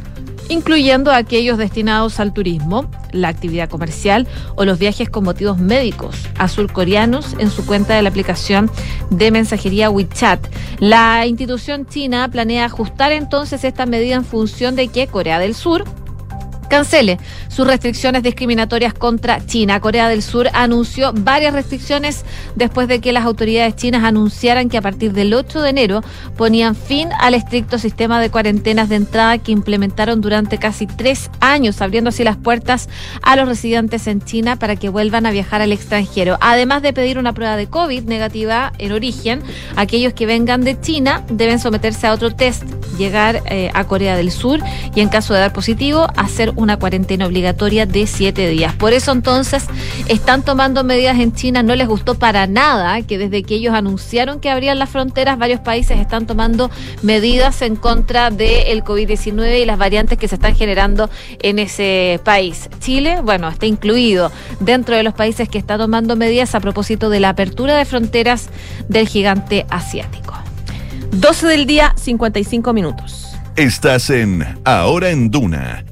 incluyendo aquellos destinados al turismo, la actividad comercial o los viajes con motivos médicos a surcoreanos en su cuenta de la aplicación de mensajería WeChat. La institución china planea ajustar entonces esta medida en función de que Corea del Sur cancele sus restricciones discriminatorias contra China. Corea del Sur anunció varias restricciones después de que las autoridades chinas anunciaran que a partir del 8 de enero ponían fin al estricto sistema de cuarentenas de entrada que implementaron durante casi tres años, abriendo así las puertas a los residentes en China para que vuelvan a viajar al extranjero. Además de pedir una prueba de COVID negativa en origen, aquellos que vengan de China deben someterse a otro test, llegar eh, a Corea del Sur y en caso de dar positivo, hacer una cuarentena obligatoria de siete días. Por eso entonces están tomando medidas en China. No les gustó para nada que desde que ellos anunciaron que abrían las fronteras, varios países están tomando medidas en contra del COVID-19 y las variantes que se están generando en ese país. Chile, bueno, está incluido dentro de los países que está tomando medidas a propósito de la apertura de fronteras del gigante asiático. 12 del día, 55 minutos. Estás en Ahora en Duna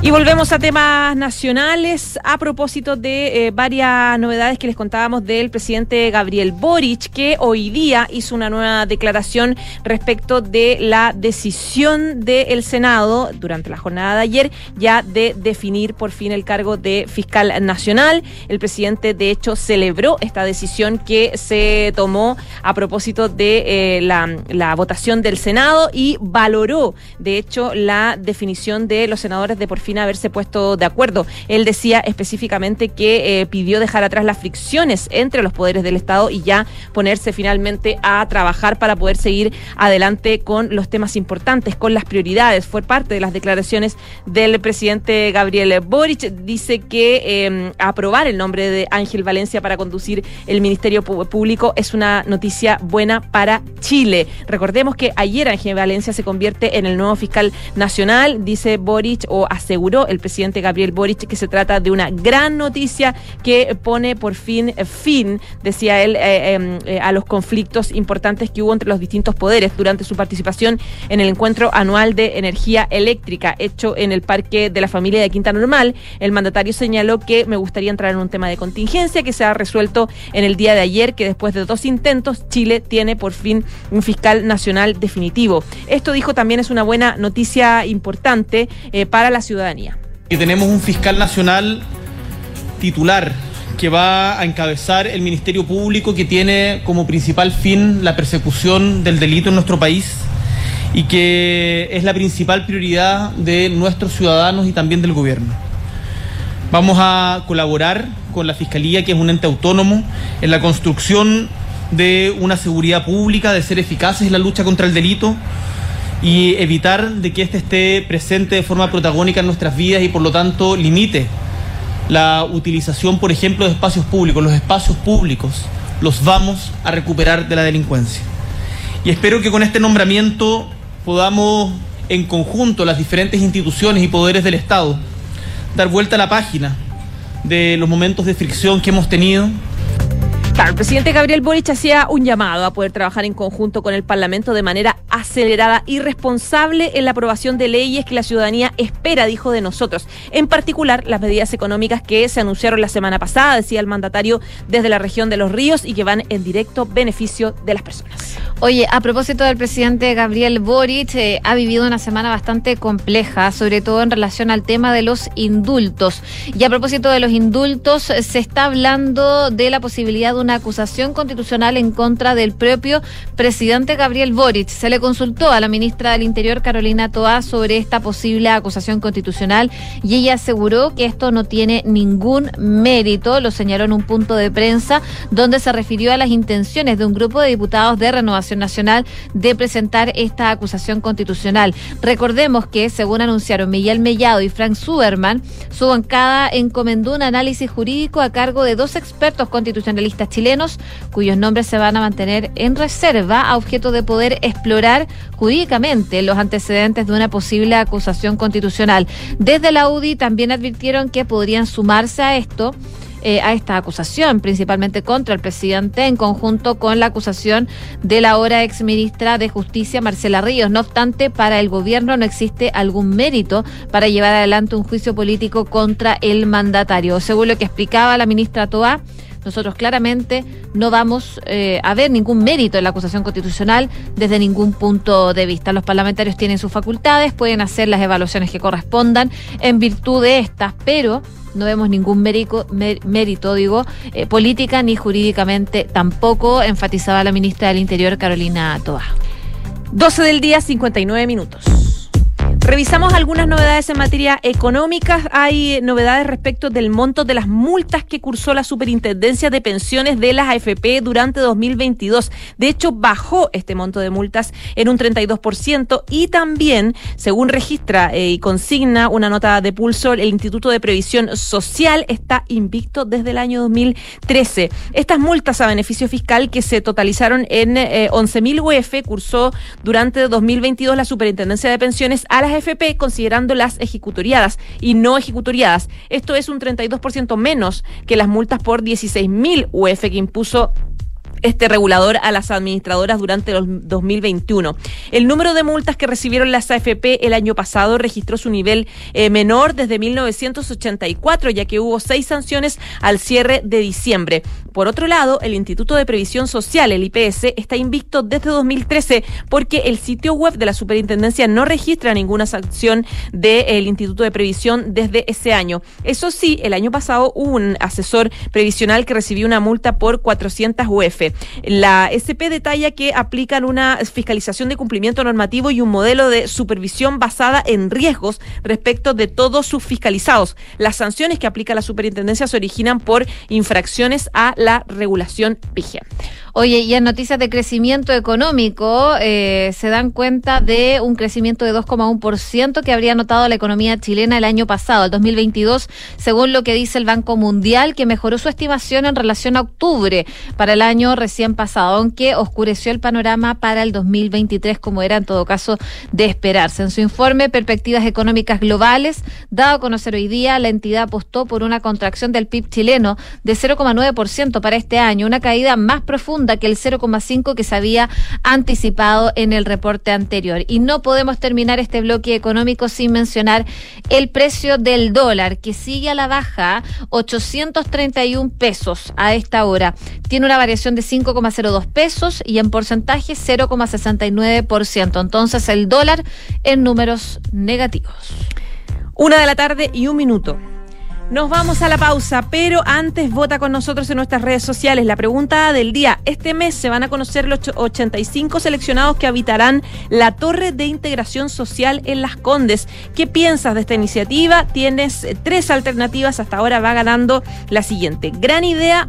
y volvemos a temas nacionales a propósito de eh, varias novedades que les contábamos del presidente Gabriel Boric, que hoy día hizo una nueva declaración respecto de la decisión del Senado durante la jornada de ayer ya de definir por fin el cargo de fiscal nacional. El presidente, de hecho, celebró esta decisión que se tomó a propósito de eh, la, la votación del Senado y valoró, de hecho, la definición de los senadores de por fin fin haberse puesto de acuerdo. Él decía específicamente que eh, pidió dejar atrás las fricciones entre los poderes del Estado y ya ponerse finalmente a trabajar para poder seguir adelante con los temas importantes, con las prioridades. Fue parte de las declaraciones del presidente Gabriel Boric. Dice que em, aprobar el nombre de Ángel Valencia para conducir el Ministerio Público es una noticia buena para Chile. Recordemos que ayer Ángel Valencia se convierte en el nuevo fiscal nacional, dice Boric, o asegura el presidente Gabriel Boric que se trata de una gran noticia que pone por fin fin, decía él, eh, em, eh, a los conflictos importantes que hubo entre los distintos poderes durante su participación en el encuentro anual de energía eléctrica hecho en el Parque de la Familia de Quinta Normal. El mandatario señaló que me gustaría entrar en un tema de contingencia que se ha resuelto en el día de ayer, que después de dos intentos Chile tiene por fin un fiscal nacional definitivo. Esto dijo también es una buena noticia importante eh, para la ciudadanía y tenemos un fiscal nacional titular que va a encabezar el Ministerio Público que tiene como principal fin la persecución del delito en nuestro país y que es la principal prioridad de nuestros ciudadanos y también del gobierno. Vamos a colaborar con la Fiscalía, que es un ente autónomo, en la construcción de una seguridad pública, de ser eficaces en la lucha contra el delito, y evitar de que éste esté presente de forma protagónica en nuestras vidas y por lo tanto limite la utilización, por ejemplo, de espacios públicos. Los espacios públicos los vamos a recuperar de la delincuencia. Y espero que con este nombramiento podamos, en conjunto, las diferentes instituciones y poderes del Estado, dar vuelta a la página de los momentos de fricción que hemos tenido el presidente Gabriel Boric hacía un llamado a poder trabajar en conjunto con el Parlamento de manera acelerada y responsable en la aprobación de leyes que la ciudadanía espera, dijo de nosotros. En particular, las medidas económicas que se anunciaron la semana pasada, decía el mandatario desde la región de los ríos y que van en directo beneficio de las personas. Oye, a propósito del presidente Gabriel Boric, eh, ha vivido una semana bastante compleja, sobre todo en relación al tema de los indultos. Y a propósito de los indultos, se está hablando de la posibilidad de una acusación constitucional en contra del propio presidente Gabriel Boric. Se le consultó a la ministra del Interior, Carolina Toá, sobre esta posible acusación constitucional y ella aseguró que esto no tiene ningún mérito. Lo señaló en un punto de prensa donde se refirió a las intenciones de un grupo de diputados de Renovación Nacional de presentar esta acusación constitucional. Recordemos que, según anunciaron Miguel Mellado y Frank Suberman, su bancada encomendó un análisis jurídico a cargo de dos expertos constitucionalistas chilenos, cuyos nombres se van a mantener en reserva a objeto de poder explorar jurídicamente los antecedentes de una posible acusación constitucional. Desde la UDI también advirtieron que podrían sumarse a esto. Eh, a esta acusación, principalmente contra el presidente, en conjunto con la acusación de la ahora ex ministra de Justicia, Marcela Ríos. No obstante, para el gobierno no existe algún mérito para llevar adelante un juicio político contra el mandatario. Según lo que explicaba la ministra Toa, nosotros claramente no vamos eh, a ver ningún mérito en la acusación constitucional desde ningún punto de vista. Los parlamentarios tienen sus facultades, pueden hacer las evaluaciones que correspondan en virtud de estas, pero no vemos ningún mérito, mérito digo, eh, política ni jurídicamente tampoco, enfatizaba la ministra del Interior, Carolina Toa. 12 del día, 59 minutos. Revisamos algunas novedades en materia económica. Hay novedades respecto del monto de las multas que cursó la Superintendencia de Pensiones de las AFP durante 2022. De hecho, bajó este monto de multas en un 32% y también, según registra eh, y consigna una nota de pulso, el Instituto de Previsión Social está invicto desde el año 2013. Estas multas a beneficio fiscal que se totalizaron en eh, 11.000 UF cursó durante 2022 la Superintendencia de Pensiones a las FP considerando las ejecutoriadas y no ejecutoriadas. Esto es un 32% menos que las multas por 16.000 UF que impuso este regulador a las administradoras durante el 2021. El número de multas que recibieron las AFP el año pasado registró su nivel eh, menor desde 1984, ya que hubo seis sanciones al cierre de diciembre. Por otro lado, el Instituto de Previsión Social, el IPS, está invicto desde 2013 porque el sitio web de la Superintendencia no registra ninguna sanción del Instituto de Previsión desde ese año. Eso sí, el año pasado hubo un asesor previsional que recibió una multa por 400 UF. La SP detalla que aplican una fiscalización de cumplimiento normativo y un modelo de supervisión basada en riesgos respecto de todos sus fiscalizados. Las sanciones que aplica la superintendencia se originan por infracciones a la regulación vigente. Oye, y en noticias de crecimiento económico, eh, se dan cuenta de un crecimiento de 2,1% que habría notado la economía chilena el año pasado, el 2022, según lo que dice el Banco Mundial, que mejoró su estimación en relación a octubre para el año recién pasado, aunque oscureció el panorama para el 2023, como era en todo caso de esperarse. En su informe, Perspectivas Económicas Globales, dado a conocer hoy día, la entidad apostó por una contracción del PIB chileno de 0,9% para este año, una caída más profunda que el 0,5% que se había anticipado en el reporte anterior. Y no podemos terminar este bloque económico sin mencionar el precio del dólar, que sigue a la baja, 831 pesos a esta hora. Tiene una variación de 5,02 pesos y en porcentaje 0,69%. Entonces el dólar en números negativos. Una de la tarde y un minuto. Nos vamos a la pausa, pero antes vota con nosotros en nuestras redes sociales. La pregunta del día. Este mes se van a conocer los 85 seleccionados que habitarán la Torre de Integración Social en Las Condes. ¿Qué piensas de esta iniciativa? Tienes tres alternativas. Hasta ahora va ganando la siguiente. Gran idea,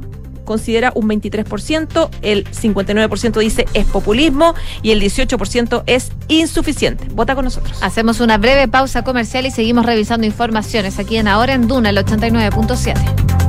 considera un 23%, el 59% dice es populismo y el 18% es insuficiente. Vota con nosotros. Hacemos una breve pausa comercial y seguimos revisando informaciones aquí en Ahora en Duna, el 89.7.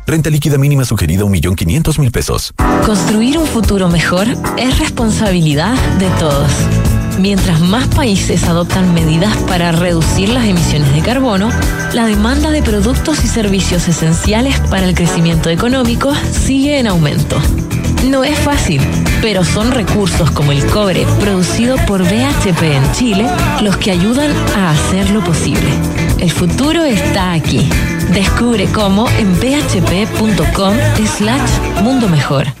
Renta líquida mínima sugerida 1.500.000 pesos. Construir un futuro mejor es responsabilidad de todos. Mientras más países adoptan medidas para reducir las emisiones de carbono, la demanda de productos y servicios esenciales para el crecimiento económico sigue en aumento. No es fácil, pero son recursos como el cobre producido por BHP en Chile los que ayudan a hacerlo posible. El futuro está aquí Descubre cómo en php.com slash mundo mejor.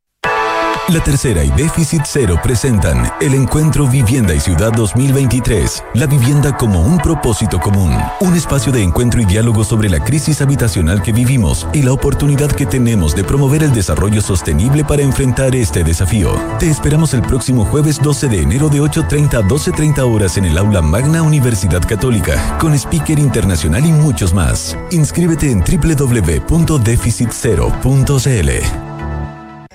La tercera y déficit cero presentan el encuentro Vivienda y Ciudad 2023. La vivienda como un propósito común. Un espacio de encuentro y diálogo sobre la crisis habitacional que vivimos y la oportunidad que tenemos de promover el desarrollo sostenible para enfrentar este desafío. Te esperamos el próximo jueves 12 de enero de 8.30 a 12.30 horas en el aula Magna Universidad Católica, con speaker internacional y muchos más. Inscríbete en www.deficitcero.cl.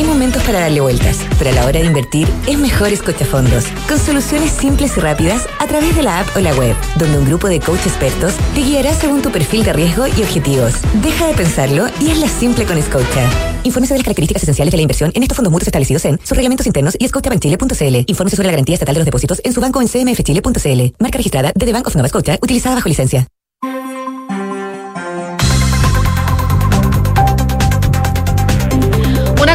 Hay momentos para darle vueltas, pero a la hora de invertir es mejor fondos, con soluciones simples y rápidas a través de la app o la web, donde un grupo de coach expertos te guiará según tu perfil de riesgo y objetivos. Deja de pensarlo y hazla simple con Scotia. Infórmese de las características esenciales de la inversión en estos fondos mutuos establecidos en sus reglamentos internos y scotiabankchile.cl. Infórmese sobre la garantía estatal de los depósitos en su banco en cmfchile.cl. Marca registrada de The Bank of Nova Scotia, utilizada bajo licencia.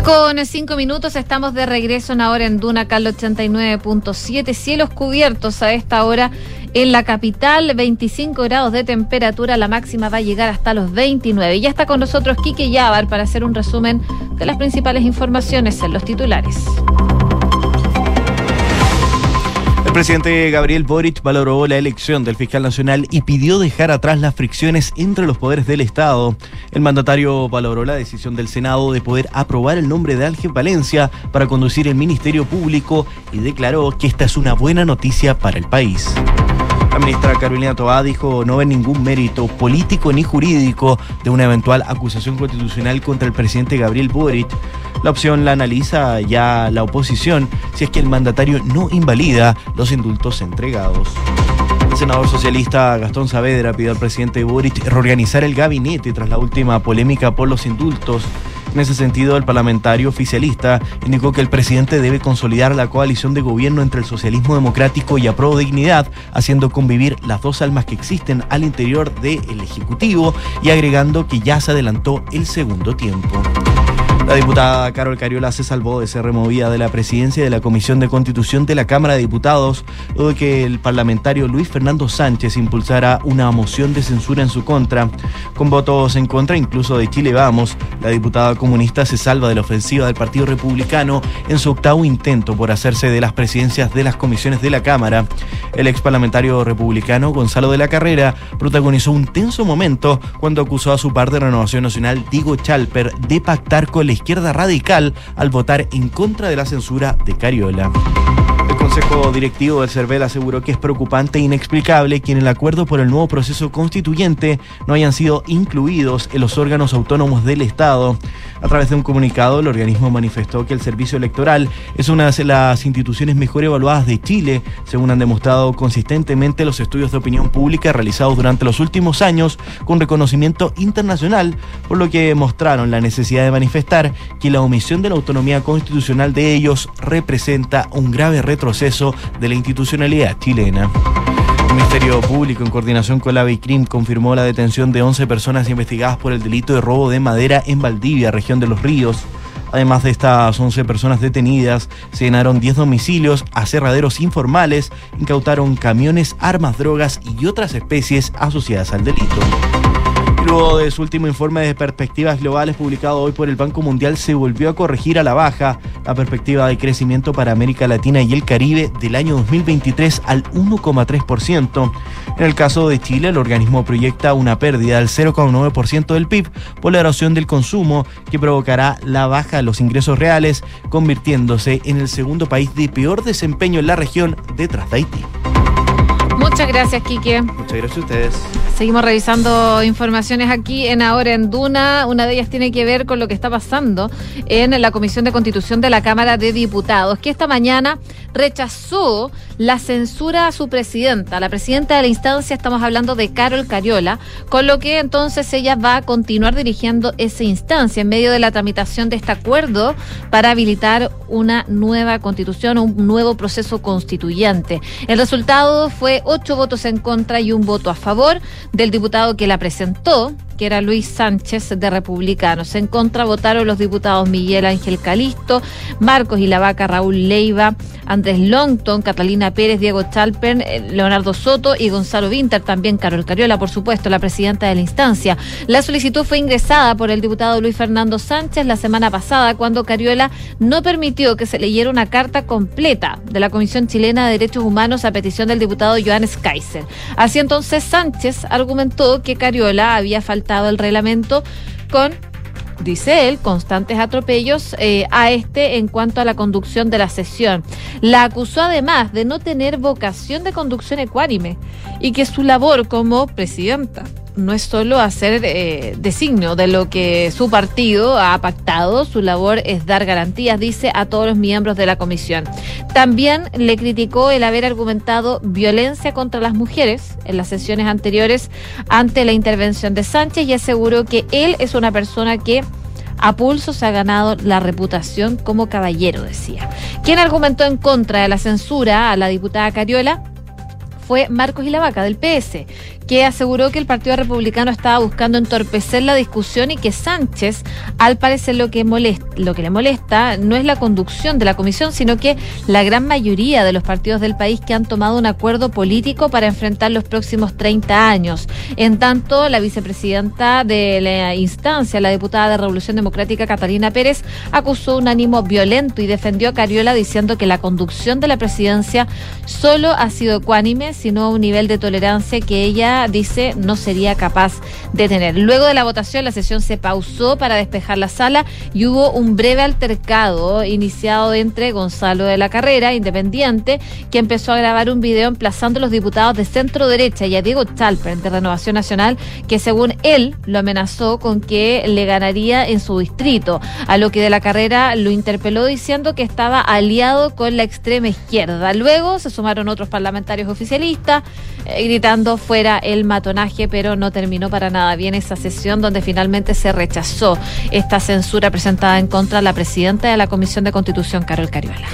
Con cinco minutos, estamos de regreso en ahora en Duna Cal 89.7. Cielos cubiertos a esta hora en la capital, 25 grados de temperatura, la máxima va a llegar hasta los 29. Ya está con nosotros Quique Yavar para hacer un resumen de las principales informaciones en los titulares. El presidente Gabriel Boric valoró la elección del fiscal nacional y pidió dejar atrás las fricciones entre los poderes del Estado. El mandatario valoró la decisión del Senado de poder aprobar el nombre de Ángel Valencia para conducir el Ministerio Público y declaró que esta es una buena noticia para el país. La ministra Carolina Toá dijo no ver ningún mérito político ni jurídico de una eventual acusación constitucional contra el presidente Gabriel Boric. La opción la analiza ya la oposición si es que el mandatario no invalida los indultos entregados. El senador socialista Gastón Saavedra pidió al presidente Boric reorganizar el gabinete tras la última polémica por los indultos. En ese sentido, el parlamentario oficialista indicó que el presidente debe consolidar la coalición de gobierno entre el socialismo democrático y Apro Dignidad, haciendo convivir las dos almas que existen al interior del Ejecutivo y agregando que ya se adelantó el segundo tiempo. La diputada Carol Cariola se salvó de ser removida de la presidencia de la Comisión de Constitución de la Cámara de Diputados luego de que el parlamentario Luis Fernando Sánchez impulsara una moción de censura en su contra. Con votos en contra incluso de Chile Vamos, la diputada comunista se salva de la ofensiva del Partido Republicano en su octavo intento por hacerse de las presidencias de las comisiones de la Cámara. El ex parlamentario republicano Gonzalo de la Carrera protagonizó un tenso momento cuando acusó a su par de Renovación Nacional, Diego Chalper, de pactar con izquierda radical al votar en contra de la censura de Cariola. El Consejo Directivo del CERVEL aseguró que es preocupante e inexplicable que en el acuerdo por el nuevo proceso constituyente no hayan sido incluidos en los órganos autónomos del Estado. A través de un comunicado, el organismo manifestó que el servicio electoral es una de las instituciones mejor evaluadas de Chile, según han demostrado consistentemente los estudios de opinión pública realizados durante los últimos años con reconocimiento internacional, por lo que mostraron la necesidad de manifestar que la omisión de la autonomía constitucional de ellos representa un grave retroceso de la institucionalidad chilena. El Ministerio Público, en coordinación con la BICRIM, confirmó la detención de 11 personas investigadas por el delito de robo de madera en Valdivia, región de Los Ríos. Además de estas 11 personas detenidas, se llenaron 10 domicilios, aserraderos informales, incautaron camiones, armas, drogas y otras especies asociadas al delito. Luego de su último informe de perspectivas globales publicado hoy por el Banco Mundial, se volvió a corregir a la baja la perspectiva de crecimiento para América Latina y el Caribe del año 2023 al 1,3%. En el caso de Chile, el organismo proyecta una pérdida del 0,9% del PIB por la erosión del consumo que provocará la baja de los ingresos reales, convirtiéndose en el segundo país de peor desempeño en la región detrás de Haití. Muchas gracias, Quique. Muchas gracias a ustedes. Seguimos revisando informaciones aquí en Ahora en Duna. Una de ellas tiene que ver con lo que está pasando en la Comisión de Constitución de la Cámara de Diputados, que esta mañana rechazó la censura a su presidenta. La presidenta de la instancia, estamos hablando de Carol Cariola, con lo que entonces ella va a continuar dirigiendo esa instancia en medio de la tramitación de este acuerdo para habilitar una nueva constitución, un nuevo proceso constituyente. El resultado fue ocho votos en contra y un voto a favor del diputado que la presentó, que era Luis Sánchez de Republicanos. En contra votaron los diputados Miguel Ángel Calisto, Marcos y la Raúl Leiva, Andrés Longton, Catalina Pérez, Diego Chalper, eh, Leonardo Soto y Gonzalo Vinter, también Carol Cariola, por supuesto, la presidenta de la instancia. La solicitud fue ingresada por el diputado Luis Fernando Sánchez la semana pasada, cuando Cariola no permitió que se leyera una carta completa de la Comisión Chilena de Derechos Humanos a petición del diputado Johannes Kaiser. Así entonces Sánchez argumentó que Cariola había faltado el reglamento con dice él, constantes atropellos eh, a este en cuanto a la conducción de la sesión. La acusó además de no tener vocación de conducción ecuánime y que su labor como presidenta no es solo hacer eh, designio de lo que su partido ha pactado, su labor es dar garantías, dice, a todos los miembros de la comisión. También le criticó el haber argumentado violencia contra las mujeres en las sesiones anteriores ante la intervención de Sánchez y aseguró que él es una persona que a pulso se ha ganado la reputación como caballero, decía. Quien argumentó en contra de la censura a la diputada Cariola fue Marcos y la Vaca del PS, que aseguró que el Partido Republicano estaba buscando entorpecer la discusión y que Sánchez, al parecer lo que, molesta, lo que le molesta no es la conducción de la comisión, sino que la gran mayoría de los partidos del país que han tomado un acuerdo político para enfrentar los próximos 30 años. En tanto, la vicepresidenta de la instancia, la diputada de Revolución Democrática Catalina Pérez, acusó un ánimo violento y defendió a Cariola diciendo que la conducción de la presidencia solo ha sido ecuánime, sino un nivel de tolerancia que ella dice no sería capaz de tener. Luego de la votación, la sesión se pausó para despejar la sala y hubo un breve altercado iniciado entre Gonzalo de la Carrera, independiente, que empezó a grabar un video emplazando a los diputados de centro derecha y a Diego Chalper de Renovación Nacional, que según él lo amenazó con que le ganaría en su distrito, a lo que de la Carrera lo interpeló diciendo que estaba aliado con la extrema izquierda. Luego se sumaron otros parlamentarios oficialistas, eh, gritando fuera el matonaje, pero no terminó para nada bien esa sesión donde finalmente se rechazó esta censura presentada en contra de la presidenta de la Comisión de Constitución, Carol Cariola.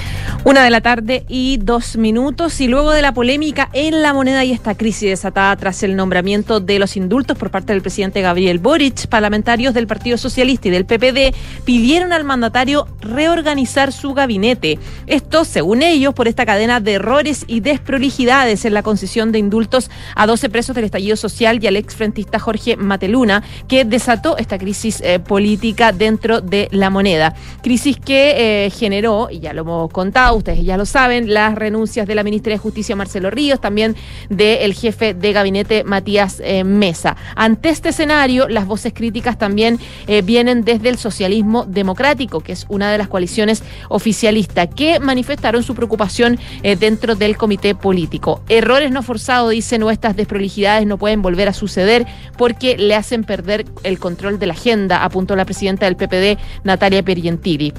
Una de la tarde y dos minutos. Y luego de la polémica en la moneda y esta crisis desatada tras el nombramiento de los indultos por parte del presidente Gabriel Boric, parlamentarios del Partido Socialista y del PPD pidieron al mandatario reorganizar su gabinete. Esto, según ellos, por esta cadena de errores y desprolijidades en la concesión de indultos a 12 presos del estallido social y al exfrentista Jorge Mateluna, que desató esta crisis eh, política dentro de la moneda. Crisis que eh, generó, y ya lo hemos contado, ustedes ya lo saben, las renuncias de la ministra de Justicia Marcelo Ríos, también del jefe de gabinete Matías eh, Mesa. Ante este escenario, las voces críticas también vienen desde el socialismo democrático, que es una de las coaliciones oficialistas, que manifestaron su preocupación dentro del comité político. Errores no forzados, dicen, o estas desprolijidades no pueden volver a suceder porque le hacen perder el control de la agenda, apuntó la presidenta del PPD, Natalia Perientili.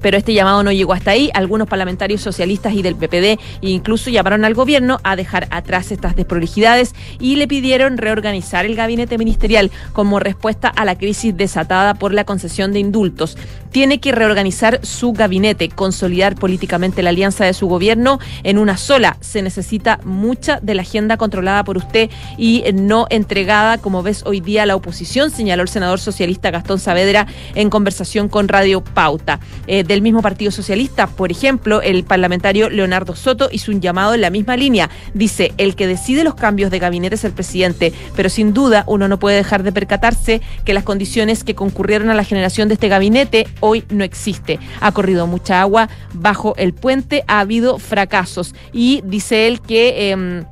Pero este llamado no llegó hasta ahí. Algunos parlamentarios socialistas y del PPD incluso llamaron al gobierno a dejar atrás estas desprolijidades y le pidieron reorganizar el gabinete ministerial como respuesta a la crisis desatada por la concesión de indultos. Tiene que reorganizar su gabinete, consolidar políticamente la alianza de su gobierno en una sola. Se necesita mucha de la agenda controlada por usted y no entregada, como ves hoy día, a la oposición, señaló el senador socialista Gastón Saavedra en conversación con Radio Pauta. Eh, del mismo Partido Socialista. Por ejemplo, el parlamentario Leonardo Soto hizo un llamado en la misma línea. Dice, el que decide los cambios de gabinete es el presidente, pero sin duda uno no puede dejar de percatarse que las condiciones que concurrieron a la generación de este gabinete hoy no existe. Ha corrido mucha agua bajo el puente, ha habido fracasos y dice él que... em,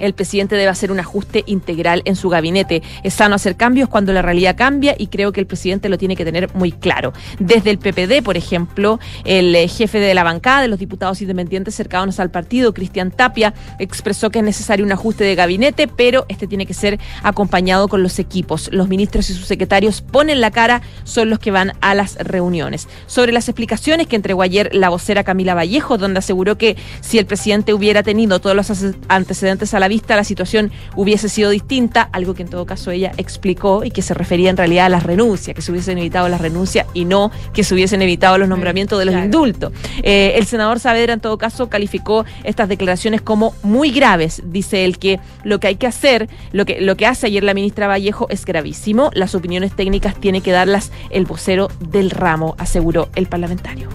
el presidente debe hacer un ajuste integral en su gabinete. Es sano hacer cambios cuando la realidad cambia y creo que el presidente lo tiene que tener muy claro. Desde el PPD, por ejemplo, el eh, jefe de la bancada de los diputados independientes cercanos al partido, Cristian Tapia, expresó que es necesario un ajuste de gabinete, pero este tiene que ser acompañado con los equipos. Los ministros y sus secretarios ponen la cara, son los que van a las reuniones. Sobre las explicaciones que entregó ayer la vocera Camila Vallejo, donde aseguró que si el presidente hubiera tenido todos los antecedentes a la vista, la situación hubiese sido distinta, algo que en todo caso ella explicó y que se refería en realidad a las renuncias, que se hubiesen evitado las renuncias y no que se hubiesen evitado los nombramientos de los indultos. Eh, el senador Saavedra en todo caso calificó estas declaraciones como muy graves. Dice él que lo que hay que hacer, lo que, lo que hace ayer la ministra Vallejo es gravísimo. Las opiniones técnicas tiene que darlas el vocero del ramo, aseguró el parlamentario.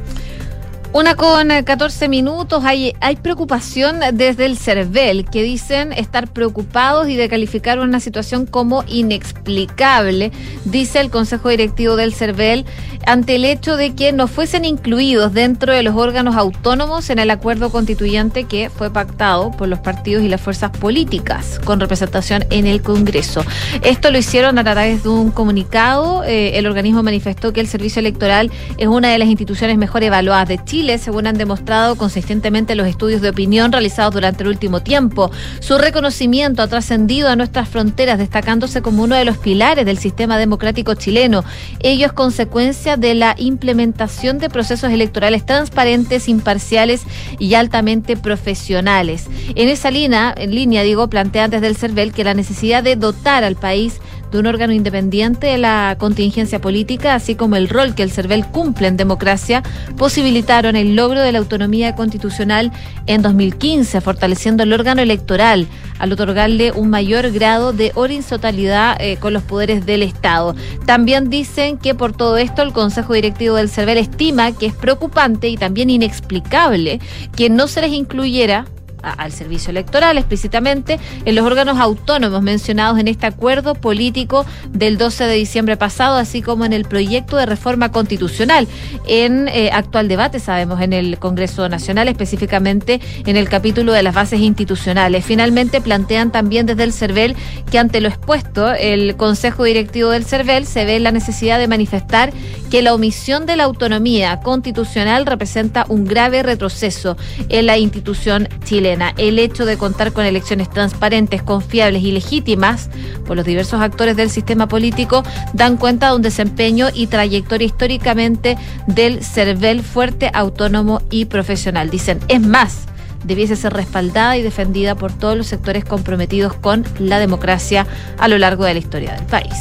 Una con eh, 14 minutos. Hay, hay preocupación desde el CERVEL que dicen estar preocupados y de calificar una situación como inexplicable, dice el Consejo Directivo del CERVEL, ante el hecho de que no fuesen incluidos dentro de los órganos autónomos en el acuerdo constituyente que fue pactado por los partidos y las fuerzas políticas con representación en el Congreso. Esto lo hicieron a través de un comunicado. Eh, el organismo manifestó que el servicio electoral es una de las instituciones mejor evaluadas de Chile, según han demostrado consistentemente los estudios de opinión realizados durante el último tiempo. Su reconocimiento ha trascendido a nuestras fronteras, destacándose como uno de los pilares del sistema democrático chileno. Ello es consecuencia de la implementación de procesos electorales transparentes, imparciales y altamente profesionales. En esa línea, en línea digo, plantean desde el CERVEL que la necesidad de dotar al país de un órgano independiente de la contingencia política, así como el rol que el CERVEL cumple en democracia, posibilitaron el logro de la autonomía constitucional en 2015, fortaleciendo el órgano electoral al otorgarle un mayor grado de horizontalidad eh, con los poderes del Estado. También dicen que por todo esto el Consejo Directivo del CERVEL estima que es preocupante y también inexplicable que no se les incluyera al servicio electoral explícitamente en los órganos autónomos mencionados en este acuerdo político del 12 de diciembre pasado, así como en el proyecto de reforma constitucional. En eh, actual debate, sabemos, en el Congreso Nacional, específicamente en el capítulo de las bases institucionales. Finalmente, plantean también desde el CERVEL que ante lo expuesto, el Consejo Directivo del CERVEL se ve la necesidad de manifestar que la omisión de la autonomía constitucional representa un grave retroceso en la institución chilena. El hecho de contar con elecciones transparentes, confiables y legítimas por los diversos actores del sistema político dan cuenta de un desempeño y trayectoria históricamente del CERVEL fuerte, autónomo y profesional. Dicen, es más, debiese ser respaldada y defendida por todos los sectores comprometidos con la democracia a lo largo de la historia del país.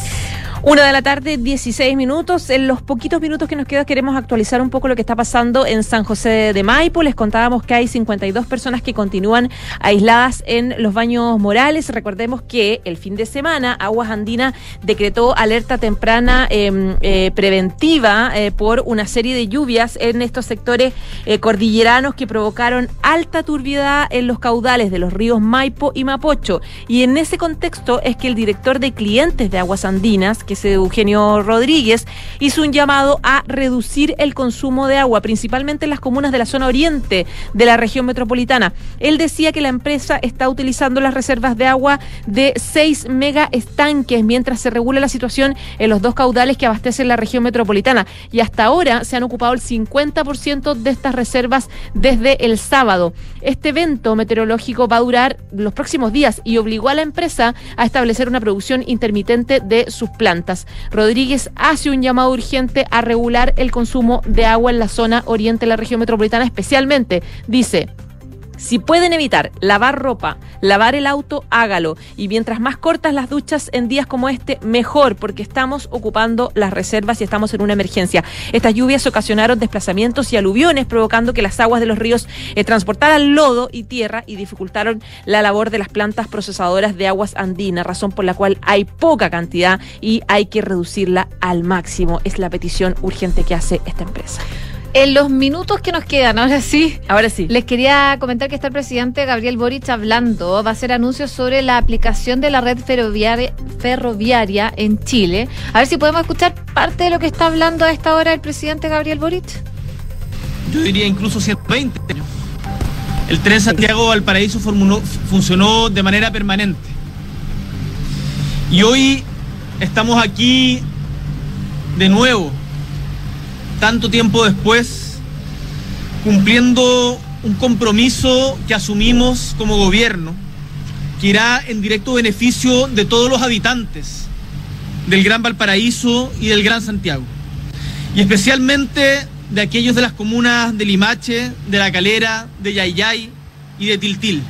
Una de la tarde, 16 minutos. En los poquitos minutos que nos quedan queremos actualizar un poco lo que está pasando en San José de Maipo. Les contábamos que hay 52 personas que continúan aisladas en los baños morales. Recordemos que el fin de semana Aguas Andina decretó alerta temprana eh, eh, preventiva eh, por una serie de lluvias en estos sectores eh, cordilleranos que provocaron alta turbiedad en los caudales de los ríos Maipo y Mapocho. Y en ese contexto es que el director de clientes de Aguas Andinas, que es Eugenio Rodríguez, hizo un llamado a reducir el consumo de agua, principalmente en las comunas de la zona oriente de la región metropolitana. Él decía que la empresa está utilizando las reservas de agua de 6 mega estanques mientras se regula la situación en los dos caudales que abastecen la región metropolitana. Y hasta ahora se han ocupado el 50% de estas reservas desde el sábado. Este evento meteorológico va a durar los próximos días y obligó a la empresa a establecer una producción intermitente de sus plantas. Rodríguez hace un llamado urgente a regular el consumo de agua en la zona oriente de la región metropolitana, especialmente, dice, si pueden evitar lavar ropa, lavar el auto, hágalo. Y mientras más cortas las duchas en días como este, mejor, porque estamos ocupando las reservas y estamos en una emergencia. Estas lluvias ocasionaron desplazamientos y aluviones, provocando que las aguas de los ríos eh, transportaran lodo y tierra y dificultaron la labor de las plantas procesadoras de aguas andinas, razón por la cual hay poca cantidad y hay que reducirla al máximo. Es la petición urgente que hace esta empresa. En los minutos que nos quedan, ahora sí. Ahora sí. Les quería comentar que está el presidente Gabriel Boric hablando. Va a hacer anuncios sobre la aplicación de la red ferroviaria, ferroviaria en Chile. A ver si podemos escuchar parte de lo que está hablando a esta hora el presidente Gabriel Boric. Yo diría incluso 120 años. El tren Santiago-Valparaíso funcionó de manera permanente. Y hoy estamos aquí de nuevo, tanto tiempo después, cumpliendo un compromiso que asumimos como gobierno, que irá en directo beneficio de todos los habitantes del Gran Valparaíso y del Gran Santiago, y especialmente de aquellos de las comunas de Limache, de La Calera, de Yayay y de Tiltil,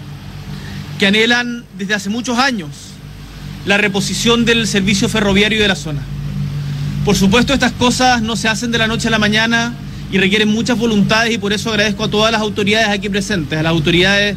que anhelan desde hace muchos años la reposición del servicio ferroviario de la zona. Por supuesto, estas cosas no se hacen de la noche a la mañana y requieren muchas voluntades y por eso agradezco a todas las autoridades aquí presentes, a las autoridades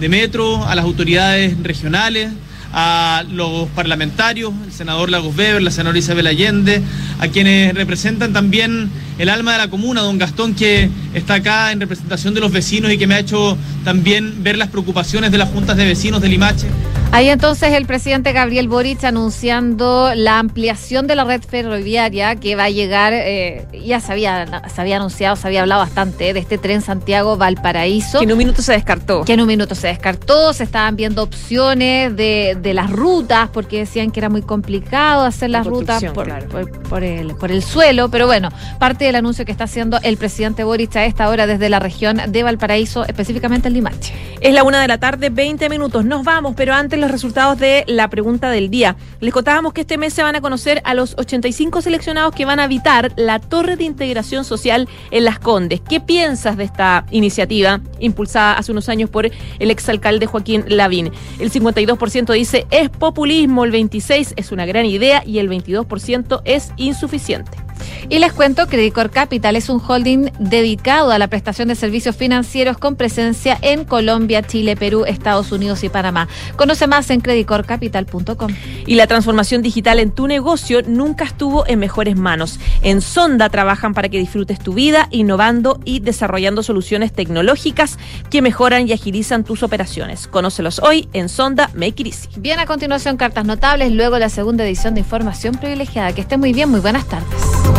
de Metro, a las autoridades regionales, a los parlamentarios, el senador Lagos Weber, la senadora Isabel Allende, a quienes representan también el alma de la comuna, don Gastón, que está acá en representación de los vecinos y que me ha hecho también ver las preocupaciones de las juntas de vecinos de Limache. Ahí entonces el presidente Gabriel Boric anunciando la ampliación de la red ferroviaria que va a llegar, eh, ya se había, se había anunciado, se había hablado bastante de este tren Santiago-Valparaíso. Que en un minuto se descartó. Que en un minuto se descartó, se estaban viendo opciones de, de las rutas porque decían que era muy complicado hacer las rutas por, por, el, por el suelo, pero bueno, parte del anuncio que está haciendo el presidente Boric a esta hora desde la región de Valparaíso, específicamente en Limache. Es la una de la tarde, 20 minutos. Nos vamos, pero antes los resultados de la pregunta del día. Les contábamos que este mes se van a conocer a los 85 seleccionados que van a habitar la Torre de Integración Social en Las Condes. ¿Qué piensas de esta iniciativa impulsada hace unos años por el exalcalde Joaquín Lavín? El 52% dice es populismo, el 26% es una gran idea y el 22% es insuficiente. Y les cuento, Credicor Capital es un holding dedicado a la prestación de servicios financieros con presencia en Colombia, Chile, Perú, Estados Unidos y Panamá. Conoce más en credicorcapital.com. Y la transformación digital en tu negocio nunca estuvo en mejores manos. En Sonda trabajan para que disfrutes tu vida, innovando y desarrollando soluciones tecnológicas que mejoran y agilizan tus operaciones. Conócelos hoy en Sonda Make It Easy. Bien, a continuación, cartas notables, luego la segunda edición de Información Privilegiada. Que esté muy bien, muy buenas tardes.